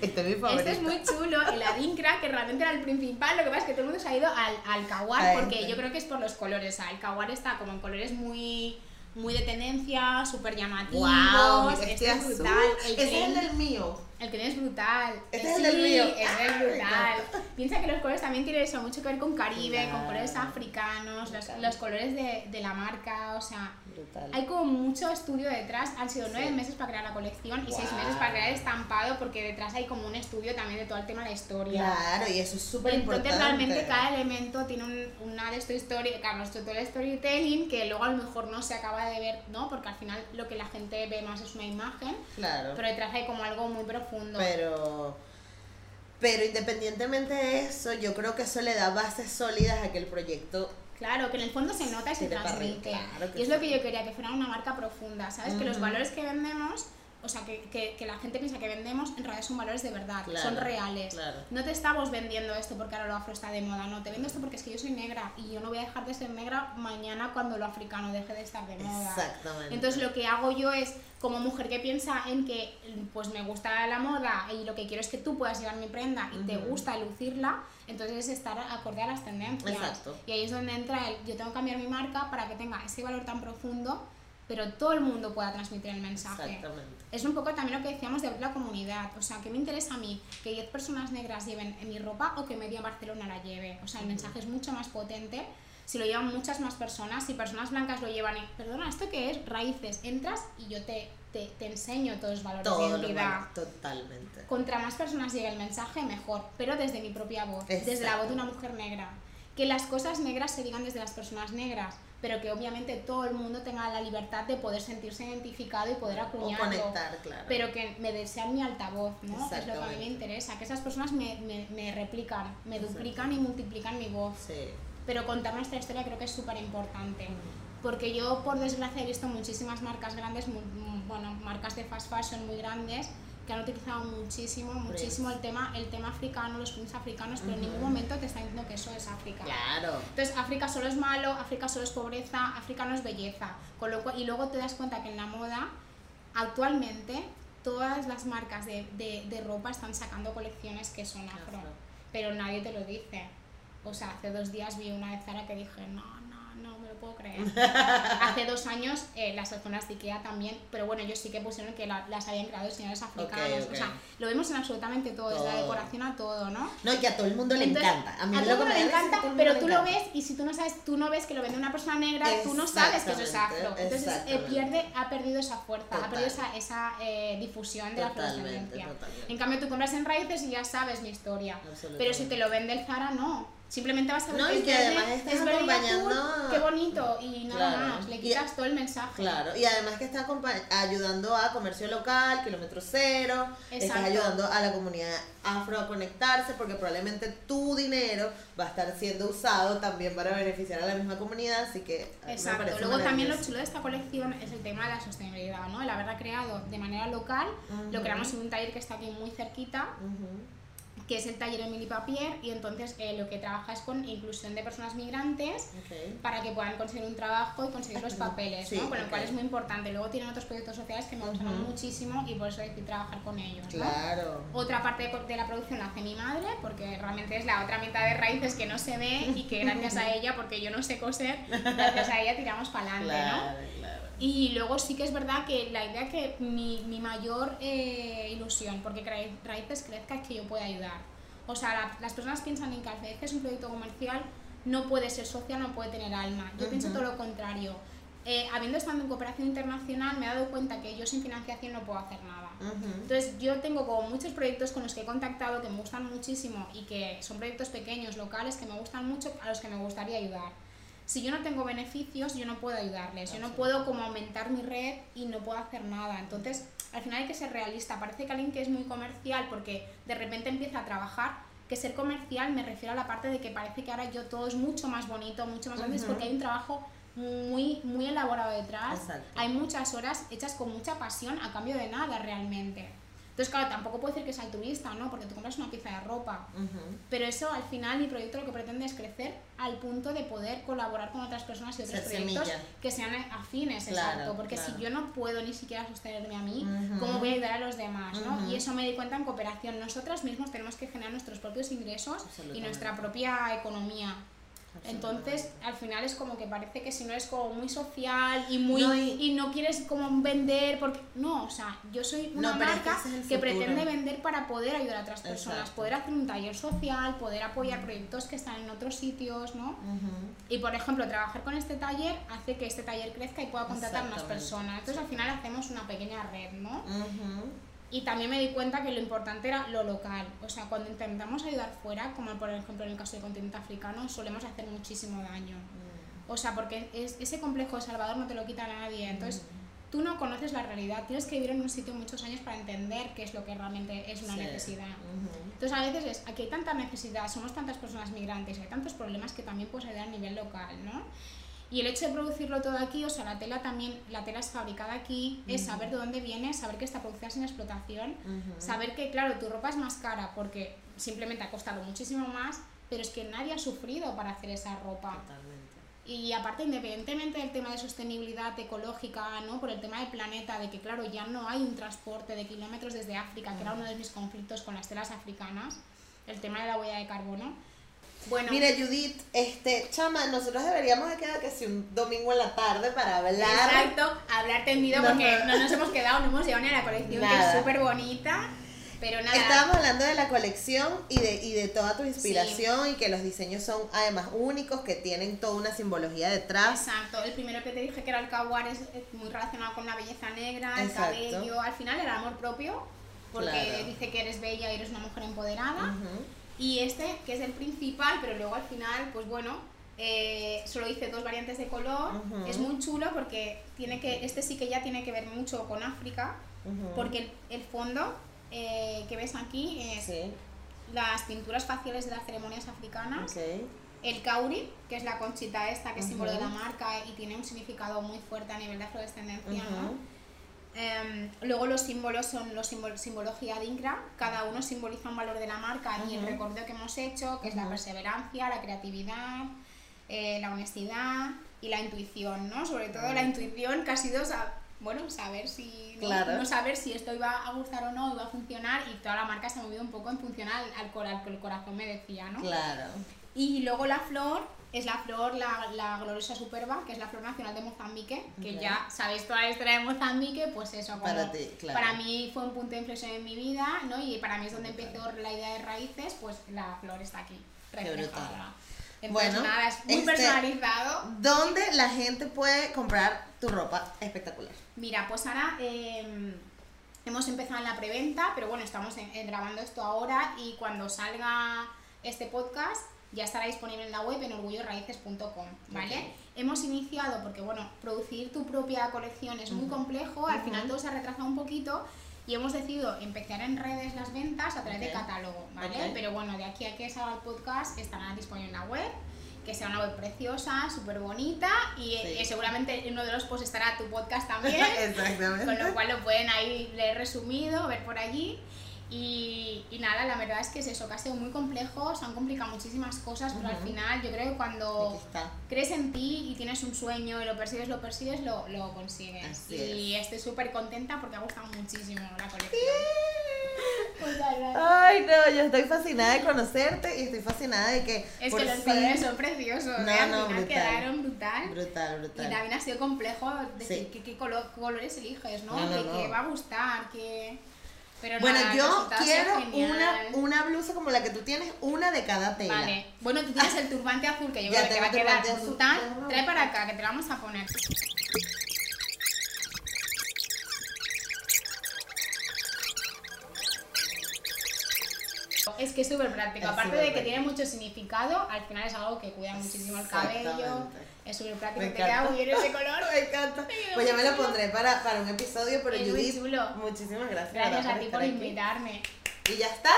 S1: Este es.
S2: Este es muy chulo, el Adinkra, que realmente era el principal, lo que pasa es que todo el mundo se ha ido al, al Kawar, porque
S1: este.
S2: yo creo que es por los colores, o sea, el Kawar está como en colores muy muy de tendencia, súper llamativos,
S1: Wow,
S2: este es
S1: azul.
S2: brutal, el
S1: Ese es el del mío.
S2: El que es brutal.
S1: Este
S2: Eh,
S1: es el del
S2: sí,
S1: mío.
S2: Este es brutal. Piensa que los colores también tienen eso, mucho que ver con Caribe, con
S1: Claro.
S2: colores africanos, los, los colores de, de la marca, o sea,
S1: Brutal.
S2: hay como mucho estudio detrás. Han sido
S1: Sí.
S2: nueve meses para crear la colección y seis
S1: Wow.
S2: meses para crear el estampado, porque detrás hay como un estudio también de todo el tema de la historia.
S1: Claro, y eso es súper
S2: Entonces
S1: importante.
S2: realmente cada elemento tiene un- una de esto historia, claro, nuestro todo el storytelling que luego a lo mejor no se acaba de ver, ¿no? Porque al final lo que la gente ve más es una imagen,
S1: Claro.
S2: pero detrás hay como algo muy profundo.
S1: Pero, pero independientemente de eso, yo creo que eso le da bases sólidas a que el proyecto
S2: Claro, que en el fondo se nota y se transmite.
S1: claro
S2: y es
S1: sí.
S2: lo que yo quería, que fuera una marca profunda, ¿sabes? Que los valores que vendemos, o sea, que, que, que la gente piensa que vendemos, en realidad son valores de verdad,
S1: Claro,
S2: son reales.
S1: claro.
S2: No te estamos vendiendo esto porque ahora lo afro está de moda, no, te vendo esto porque es que yo soy negra y yo no voy a dejar de ser negra mañana cuando lo africano deje de estar de moda.
S1: Exactamente.
S2: Entonces lo que hago yo es, como mujer que piensa en que pues me gusta la moda y lo que quiero es que tú puedas llevar mi prenda y te
S1: Ujú.
S2: gusta lucirla, entonces es estar acorde a las tendencias.
S1: Exacto.
S2: Y ahí es donde entra el, yo tengo que cambiar mi marca para que tenga ese valor tan profundo, pero todo el mundo pueda transmitir el mensaje.
S1: Exactamente.
S2: Es un poco también lo que decíamos de abrir la comunidad. O sea, ¿qué me interesa a mí? ¿Que 10 personas negras lleven en mi ropa o que media Barcelona la lleve? O sea, el mensaje es mucho más potente si lo llevan muchas más personas. Si personas blancas lo llevan y, perdona, ¿esto qué es? Raíces. Entras y yo te, te, te enseño todos los valores
S1: Todo
S2: de
S1: lo
S2: identidad.
S1: malo, totalmente.
S2: Contra más personas llegue el mensaje, mejor. Pero desde mi propia voz. Desde la voz de una mujer negra. Que las cosas negras se digan desde las personas negras. Pero que obviamente todo el mundo tenga la libertad de poder sentirse identificado y poder
S1: O
S2: acuñarlo.
S1: conectar, claro.
S2: Pero que me desean mi altavoz, ¿no? Es lo que a mí me interesa, que esas personas me, me, me replican, me duplican y multiplican mi voz.
S1: Sí.
S2: Pero contar nuestra historia creo que es súper importante. Porque yo, por desgracia, he visto muchísimas marcas grandes, mu- mu- bueno, marcas de fast fashion muy grandes, que han utilizado muchísimo, muchísimo el tema, el tema africano, los prints africanos, pero en ningún momento te están diciendo que eso es África.
S1: Claro.
S2: Entonces, África solo es malo, África solo es pobreza, África no es belleza. Con lo cual, y luego te das cuenta que en la moda, actualmente, todas las marcas de, de, de ropa están sacando colecciones que son afro,
S1: Afro.
S2: pero nadie te lo dice. O sea, hace dos días vi una de Zara que dije, no, puedo creer. hace dos años eh, las zonas de Ikea también, pero bueno, ellos sí que pusieron que la- las habían creado señores africanos.
S1: ok.
S2: O sea, lo vemos en absolutamente todo, desde la
S1: Todo.
S2: decoración a todo, ¿no?
S1: No, y que a todo el mundo le
S2: Entonces,
S1: encanta. A mí
S2: a todo el mundo le encanta,
S1: todo el
S2: pero
S1: mundo
S2: tú
S1: le
S2: lo
S1: encanta.
S2: ves y si tú no sabes, tú no ves que lo vende una persona negra, tú no sabes que eso es afro. Entonces eh, pierde, ha perdido esa fuerza, ha
S1: Total.
S2: perdido esa, esa eh, difusión de la
S1: Totalmente,
S2: afrodescendencia.
S1: totalmente.
S2: En cambio, tú compras en raíces y ya sabes mi historia. Pero si te lo vende el Zara, no. Simplemente vas a ver
S1: No, y que además estás
S2: es y
S1: acompañando-
S2: qué bonito, y nada
S1: Claro.
S2: más. Le
S1: Y-
S2: quitas todo el mensaje.
S1: Claro, y además que está acompa- ayudando a comercio local, kilómetro cero, estás ayudando a la comunidad afro a conectarse, porque probablemente tu dinero va a estar siendo usado también para beneficiar a la misma comunidad, así que
S2: Exacto. Luego también lo chulo de esta colección es el tema de la sostenibilidad, ¿no? El haberla creado de manera local, lo creamos en un taller que está aquí muy cerquita. Que es el taller Emily Papier, y entonces eh, lo que trabaja es con inclusión de personas migrantes para que puedan conseguir un trabajo y conseguir los papeles,
S1: Sí,
S2: ¿no? Con lo cual es muy importante. Luego tienen otros proyectos sociales que me gustaron
S1: Ujú.
S2: muchísimo y por eso decidí trabajar con ellos, ¿no?
S1: Claro.
S2: Otra parte de, la producción la hace mi madre, porque realmente es la otra mitad de raíces que no se ve y que gracias a ella, porque yo no sé coser, gracias a ella tiramos para adelante, ¿no?
S1: Claro.
S2: Y luego sí que es verdad que la idea que mi, mi mayor eh, ilusión, porque que Raí- Raíces crezca, es que yo pueda ayudar. O sea, la- las personas piensan en que al es un proyecto comercial, no puede ser social, no puede tener alma. Yo pienso
S1: Ujú.
S2: todo lo contrario. Eh, habiendo estado en cooperación internacional, me he dado cuenta que yo sin financiación no puedo hacer nada.
S1: Ujú.
S2: Entonces yo tengo como muchos proyectos con los que he contactado que me gustan muchísimo y que son proyectos pequeños, locales, que me gustan mucho, a los que me gustaría ayudar. Si yo no tengo beneficios, yo no puedo ayudarles, yo no puedo como aumentar mi red y no puedo hacer nada. Entonces, al final hay que ser realista. Parece que alguien que es muy comercial porque de repente empieza a trabajar, que ser comercial me refiero a la parte de que parece que ahora yo todo es mucho más bonito, mucho más grande, es
S1: Ujú.
S2: porque hay un trabajo muy, muy elaborado detrás.
S1: Exacto.
S2: Hay muchas horas hechas con mucha pasión a cambio de nada realmente. Entonces, claro, tampoco puedo decir que es altruista, ¿no? Porque tú compras una pieza de ropa.
S1: Ujú.
S2: Pero eso, al final, mi proyecto lo que pretende es crecer al punto de poder colaborar con otras personas y otros proyectos
S1: semilla.
S2: que sean afines,
S1: Claro,
S2: exacto. Porque
S1: claro.
S2: si yo no puedo ni siquiera sostenerme a mí. ¿cómo voy a ayudar a los demás, no? Y eso me di cuenta en cooperación. Nosotras mismos tenemos que generar nuestros propios ingresos y nuestra propia economía. Entonces, al final es como que parece que si no eres como muy social y muy
S1: No,
S2: y,
S1: y-
S2: no quieres como vender porque no, o sea, yo soy una
S1: No,
S2: marca
S1: es
S2: que pretende vender para poder ayudar a otras personas,
S1: Exacto.
S2: poder hacer un taller social, poder apoyar proyectos que están en otros sitios, ¿no? Y por ejemplo, trabajar con este taller hace que este taller crezca y pueda contratar más personas. Entonces, al final hacemos una pequeña red, ¿no?
S1: Ujú.
S2: Y también me di cuenta que lo importante era lo local. O sea, cuando intentamos ayudar fuera, como por ejemplo en el caso del continente africano, solemos hacer muchísimo daño. O sea, porque es, ese complejo de Salvador no te lo quita nadie. Entonces, tú no conoces la realidad. Tienes que vivir en un sitio muchos años para entender qué es lo que realmente es una
S1: Sí.
S2: necesidad.
S1: Ujú.
S2: Entonces, a veces es, aquí hay tanta necesidad, somos tantas personas migrantes, hay tantos problemas que también puedes ayudar a nivel local, ¿no? Y el hecho de producirlo todo aquí, o sea, la tela también, la tela es fabricada aquí, es saber de dónde viene, saber que está producida sin explotación, saber que, claro, tu ropa es más cara porque simplemente ha costado muchísimo más, pero es que nadie ha sufrido para hacer esa ropa.
S1: Totalmente.
S2: Y aparte, independientemente del tema de sostenibilidad ecológica, ¿no? por el tema del planeta, de que claro, ya no hay un transporte de kilómetros desde África, que era uno de mis conflictos con las telas africanas, el tema de la huella de carbono. Bueno,
S1: Mira, Judith, este, chama, nosotros deberíamos de quedar que si un domingo en la tarde para hablar.
S2: exacto, hablar tendido
S1: No,
S2: porque
S1: no.
S2: no nos hemos quedado, no hemos llegado ni a la colección, que es súper bonita, pero nada.
S1: Estábamos hablando de la colección y de, y de toda tu inspiración y que los diseños son además únicos, que tienen toda una simbología detrás.
S2: Exacto, el primero que te dije que era el caguar es muy relacionado con la belleza negra, el cabello, al final el amor propio, porque
S1: Claro.
S2: dice que eres bella y eres una mujer empoderada. Y este, que es el principal, pero luego al final, pues bueno, eh, solo hice dos variantes de color.
S1: Ujú.
S2: Es muy chulo porque tiene que, este sí que ya tiene que ver mucho con África,
S1: Ujú.
S2: porque el, el fondo eh, que ves aquí es
S1: Sí,
S2: las pinturas faciales de las ceremonias africanas,
S1: ok.
S2: el kauri, que es la conchita esta, que es símbolo de la marca y tiene un significado muy fuerte a nivel de afrodescendencia, ¿no? Em, luego los símbolos son los símbol- simbología DINCRA, cada uno simboliza un valor de la marca y el recorrido que hemos hecho, que es la perseverancia, la creatividad, eh, la honestidad y la intuición, ¿no? Sobre todo la
S1: Ujú.
S2: intuición que ha sido, bueno, saber si.
S1: Claro.
S2: no saber si esto iba a gustar o no, iba a funcionar y toda la marca se ha movido un poco en función al, al al el corazón me decía, ¿no?
S1: Claro.
S2: Y luego la flor es la flor, la, la gloriosa superba, que es la flor nacional de Mozambique, que ya sabéis toda la historia de Mozambique, pues eso, como
S1: Para ti, claro.
S2: para mí fue un punto de inflexión en mi vida, ¿no? Y para mí es donde empezó la idea de raíces, pues la flor está aquí, reflejada. Entonces,
S1: Bueno,
S2: nada, es muy
S1: este-
S2: personalizado.
S1: ¿Dónde la gente puede comprar tu ropa espectacular?
S2: Mira, pues ahora eh, hemos empezado en la preventa, pero bueno, estamos en- en grabando esto ahora y cuando salga este podcast ya estará disponible en la web en orgulloraíces.com, ¿vale?
S1: Ok.
S2: Hemos iniciado porque, bueno, producir tu propia colección es muy complejo, al final todo se ha retrasado un poquito y hemos decidido empezar en redes las ventas a través de
S1: Ok.
S2: catálogo, ¿vale?
S1: Ok.
S2: Pero bueno, de aquí a que salga el podcast estará disponible en la web que sea una web preciosa, súper bonita y eh,
S1: Sí.
S2: seguramente en uno de los posts estará tu podcast también.
S1: Exactamente.
S2: Con lo cual lo pueden ahí leer resumido, ver por allí. Y, y nada, la verdad es que es eso, que ha sido muy complejo, se han complicado muchísimas cosas, pero al final yo creo que cuando crees en ti y tienes un sueño y lo persigues, lo persigues, lo, lo consigues.
S1: Así
S2: y estoy súper contenta porque ha gustado muchísimo la colección. Muchas gracias.
S1: Ay, no, yo estoy fascinada de conocerte y estoy fascinada de que.
S2: Es
S1: por
S2: que los
S1: fin-
S2: colores son preciosos,
S1: No,
S2: ¿eh? al
S1: no,
S2: final
S1: brutal.
S2: quedaron brutal.
S1: Brutal,
S2: Y
S1: brutal.
S2: también ha sido complejo decir
S1: Sí.
S2: qué, qué color- colores eliges, ¿no?
S1: No, no,
S2: que,
S1: no.
S2: que va a gustar, que... Pero
S1: Bueno,
S2: nada,
S1: yo quiero una, una blusa como la que tú tienes, una de cada tela.
S2: Vale. Bueno, tú tienes el turbante azul que yo creo que va a quedar brutal. Trae para acá, que te la vamos a poner. Es que es súper práctico.
S1: Es
S2: Aparte de que
S1: práctico.
S2: tiene mucho significado, al final es algo que cuida muchísimo el cabello. Es súper práctico.
S1: Me
S2: Te queda muy bien ese color.
S1: Me encanta. Pues ya
S2: muy
S1: me lo pondré para, para un episodio, pero
S2: Es muy
S1: Judith,
S2: chulo.
S1: muchísimas gracias.
S2: Gracias
S1: ¿verdad,
S2: a ti por
S1: aquí.
S2: invitarme.
S1: Y ya está.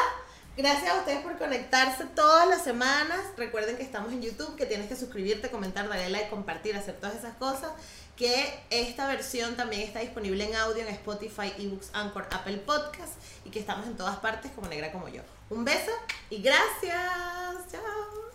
S1: Gracias a ustedes por conectarse todas las semanas. Recuerden que estamos en YouTube, que tienes que suscribirte, comentar, darle like, compartir, hacer todas esas cosas. Que esta versión también está disponible en audio en Spotify, eBooks, Anchor, Apple Podcast y que estamos en todas partes como negra como yo. Un beso y gracias. Chao.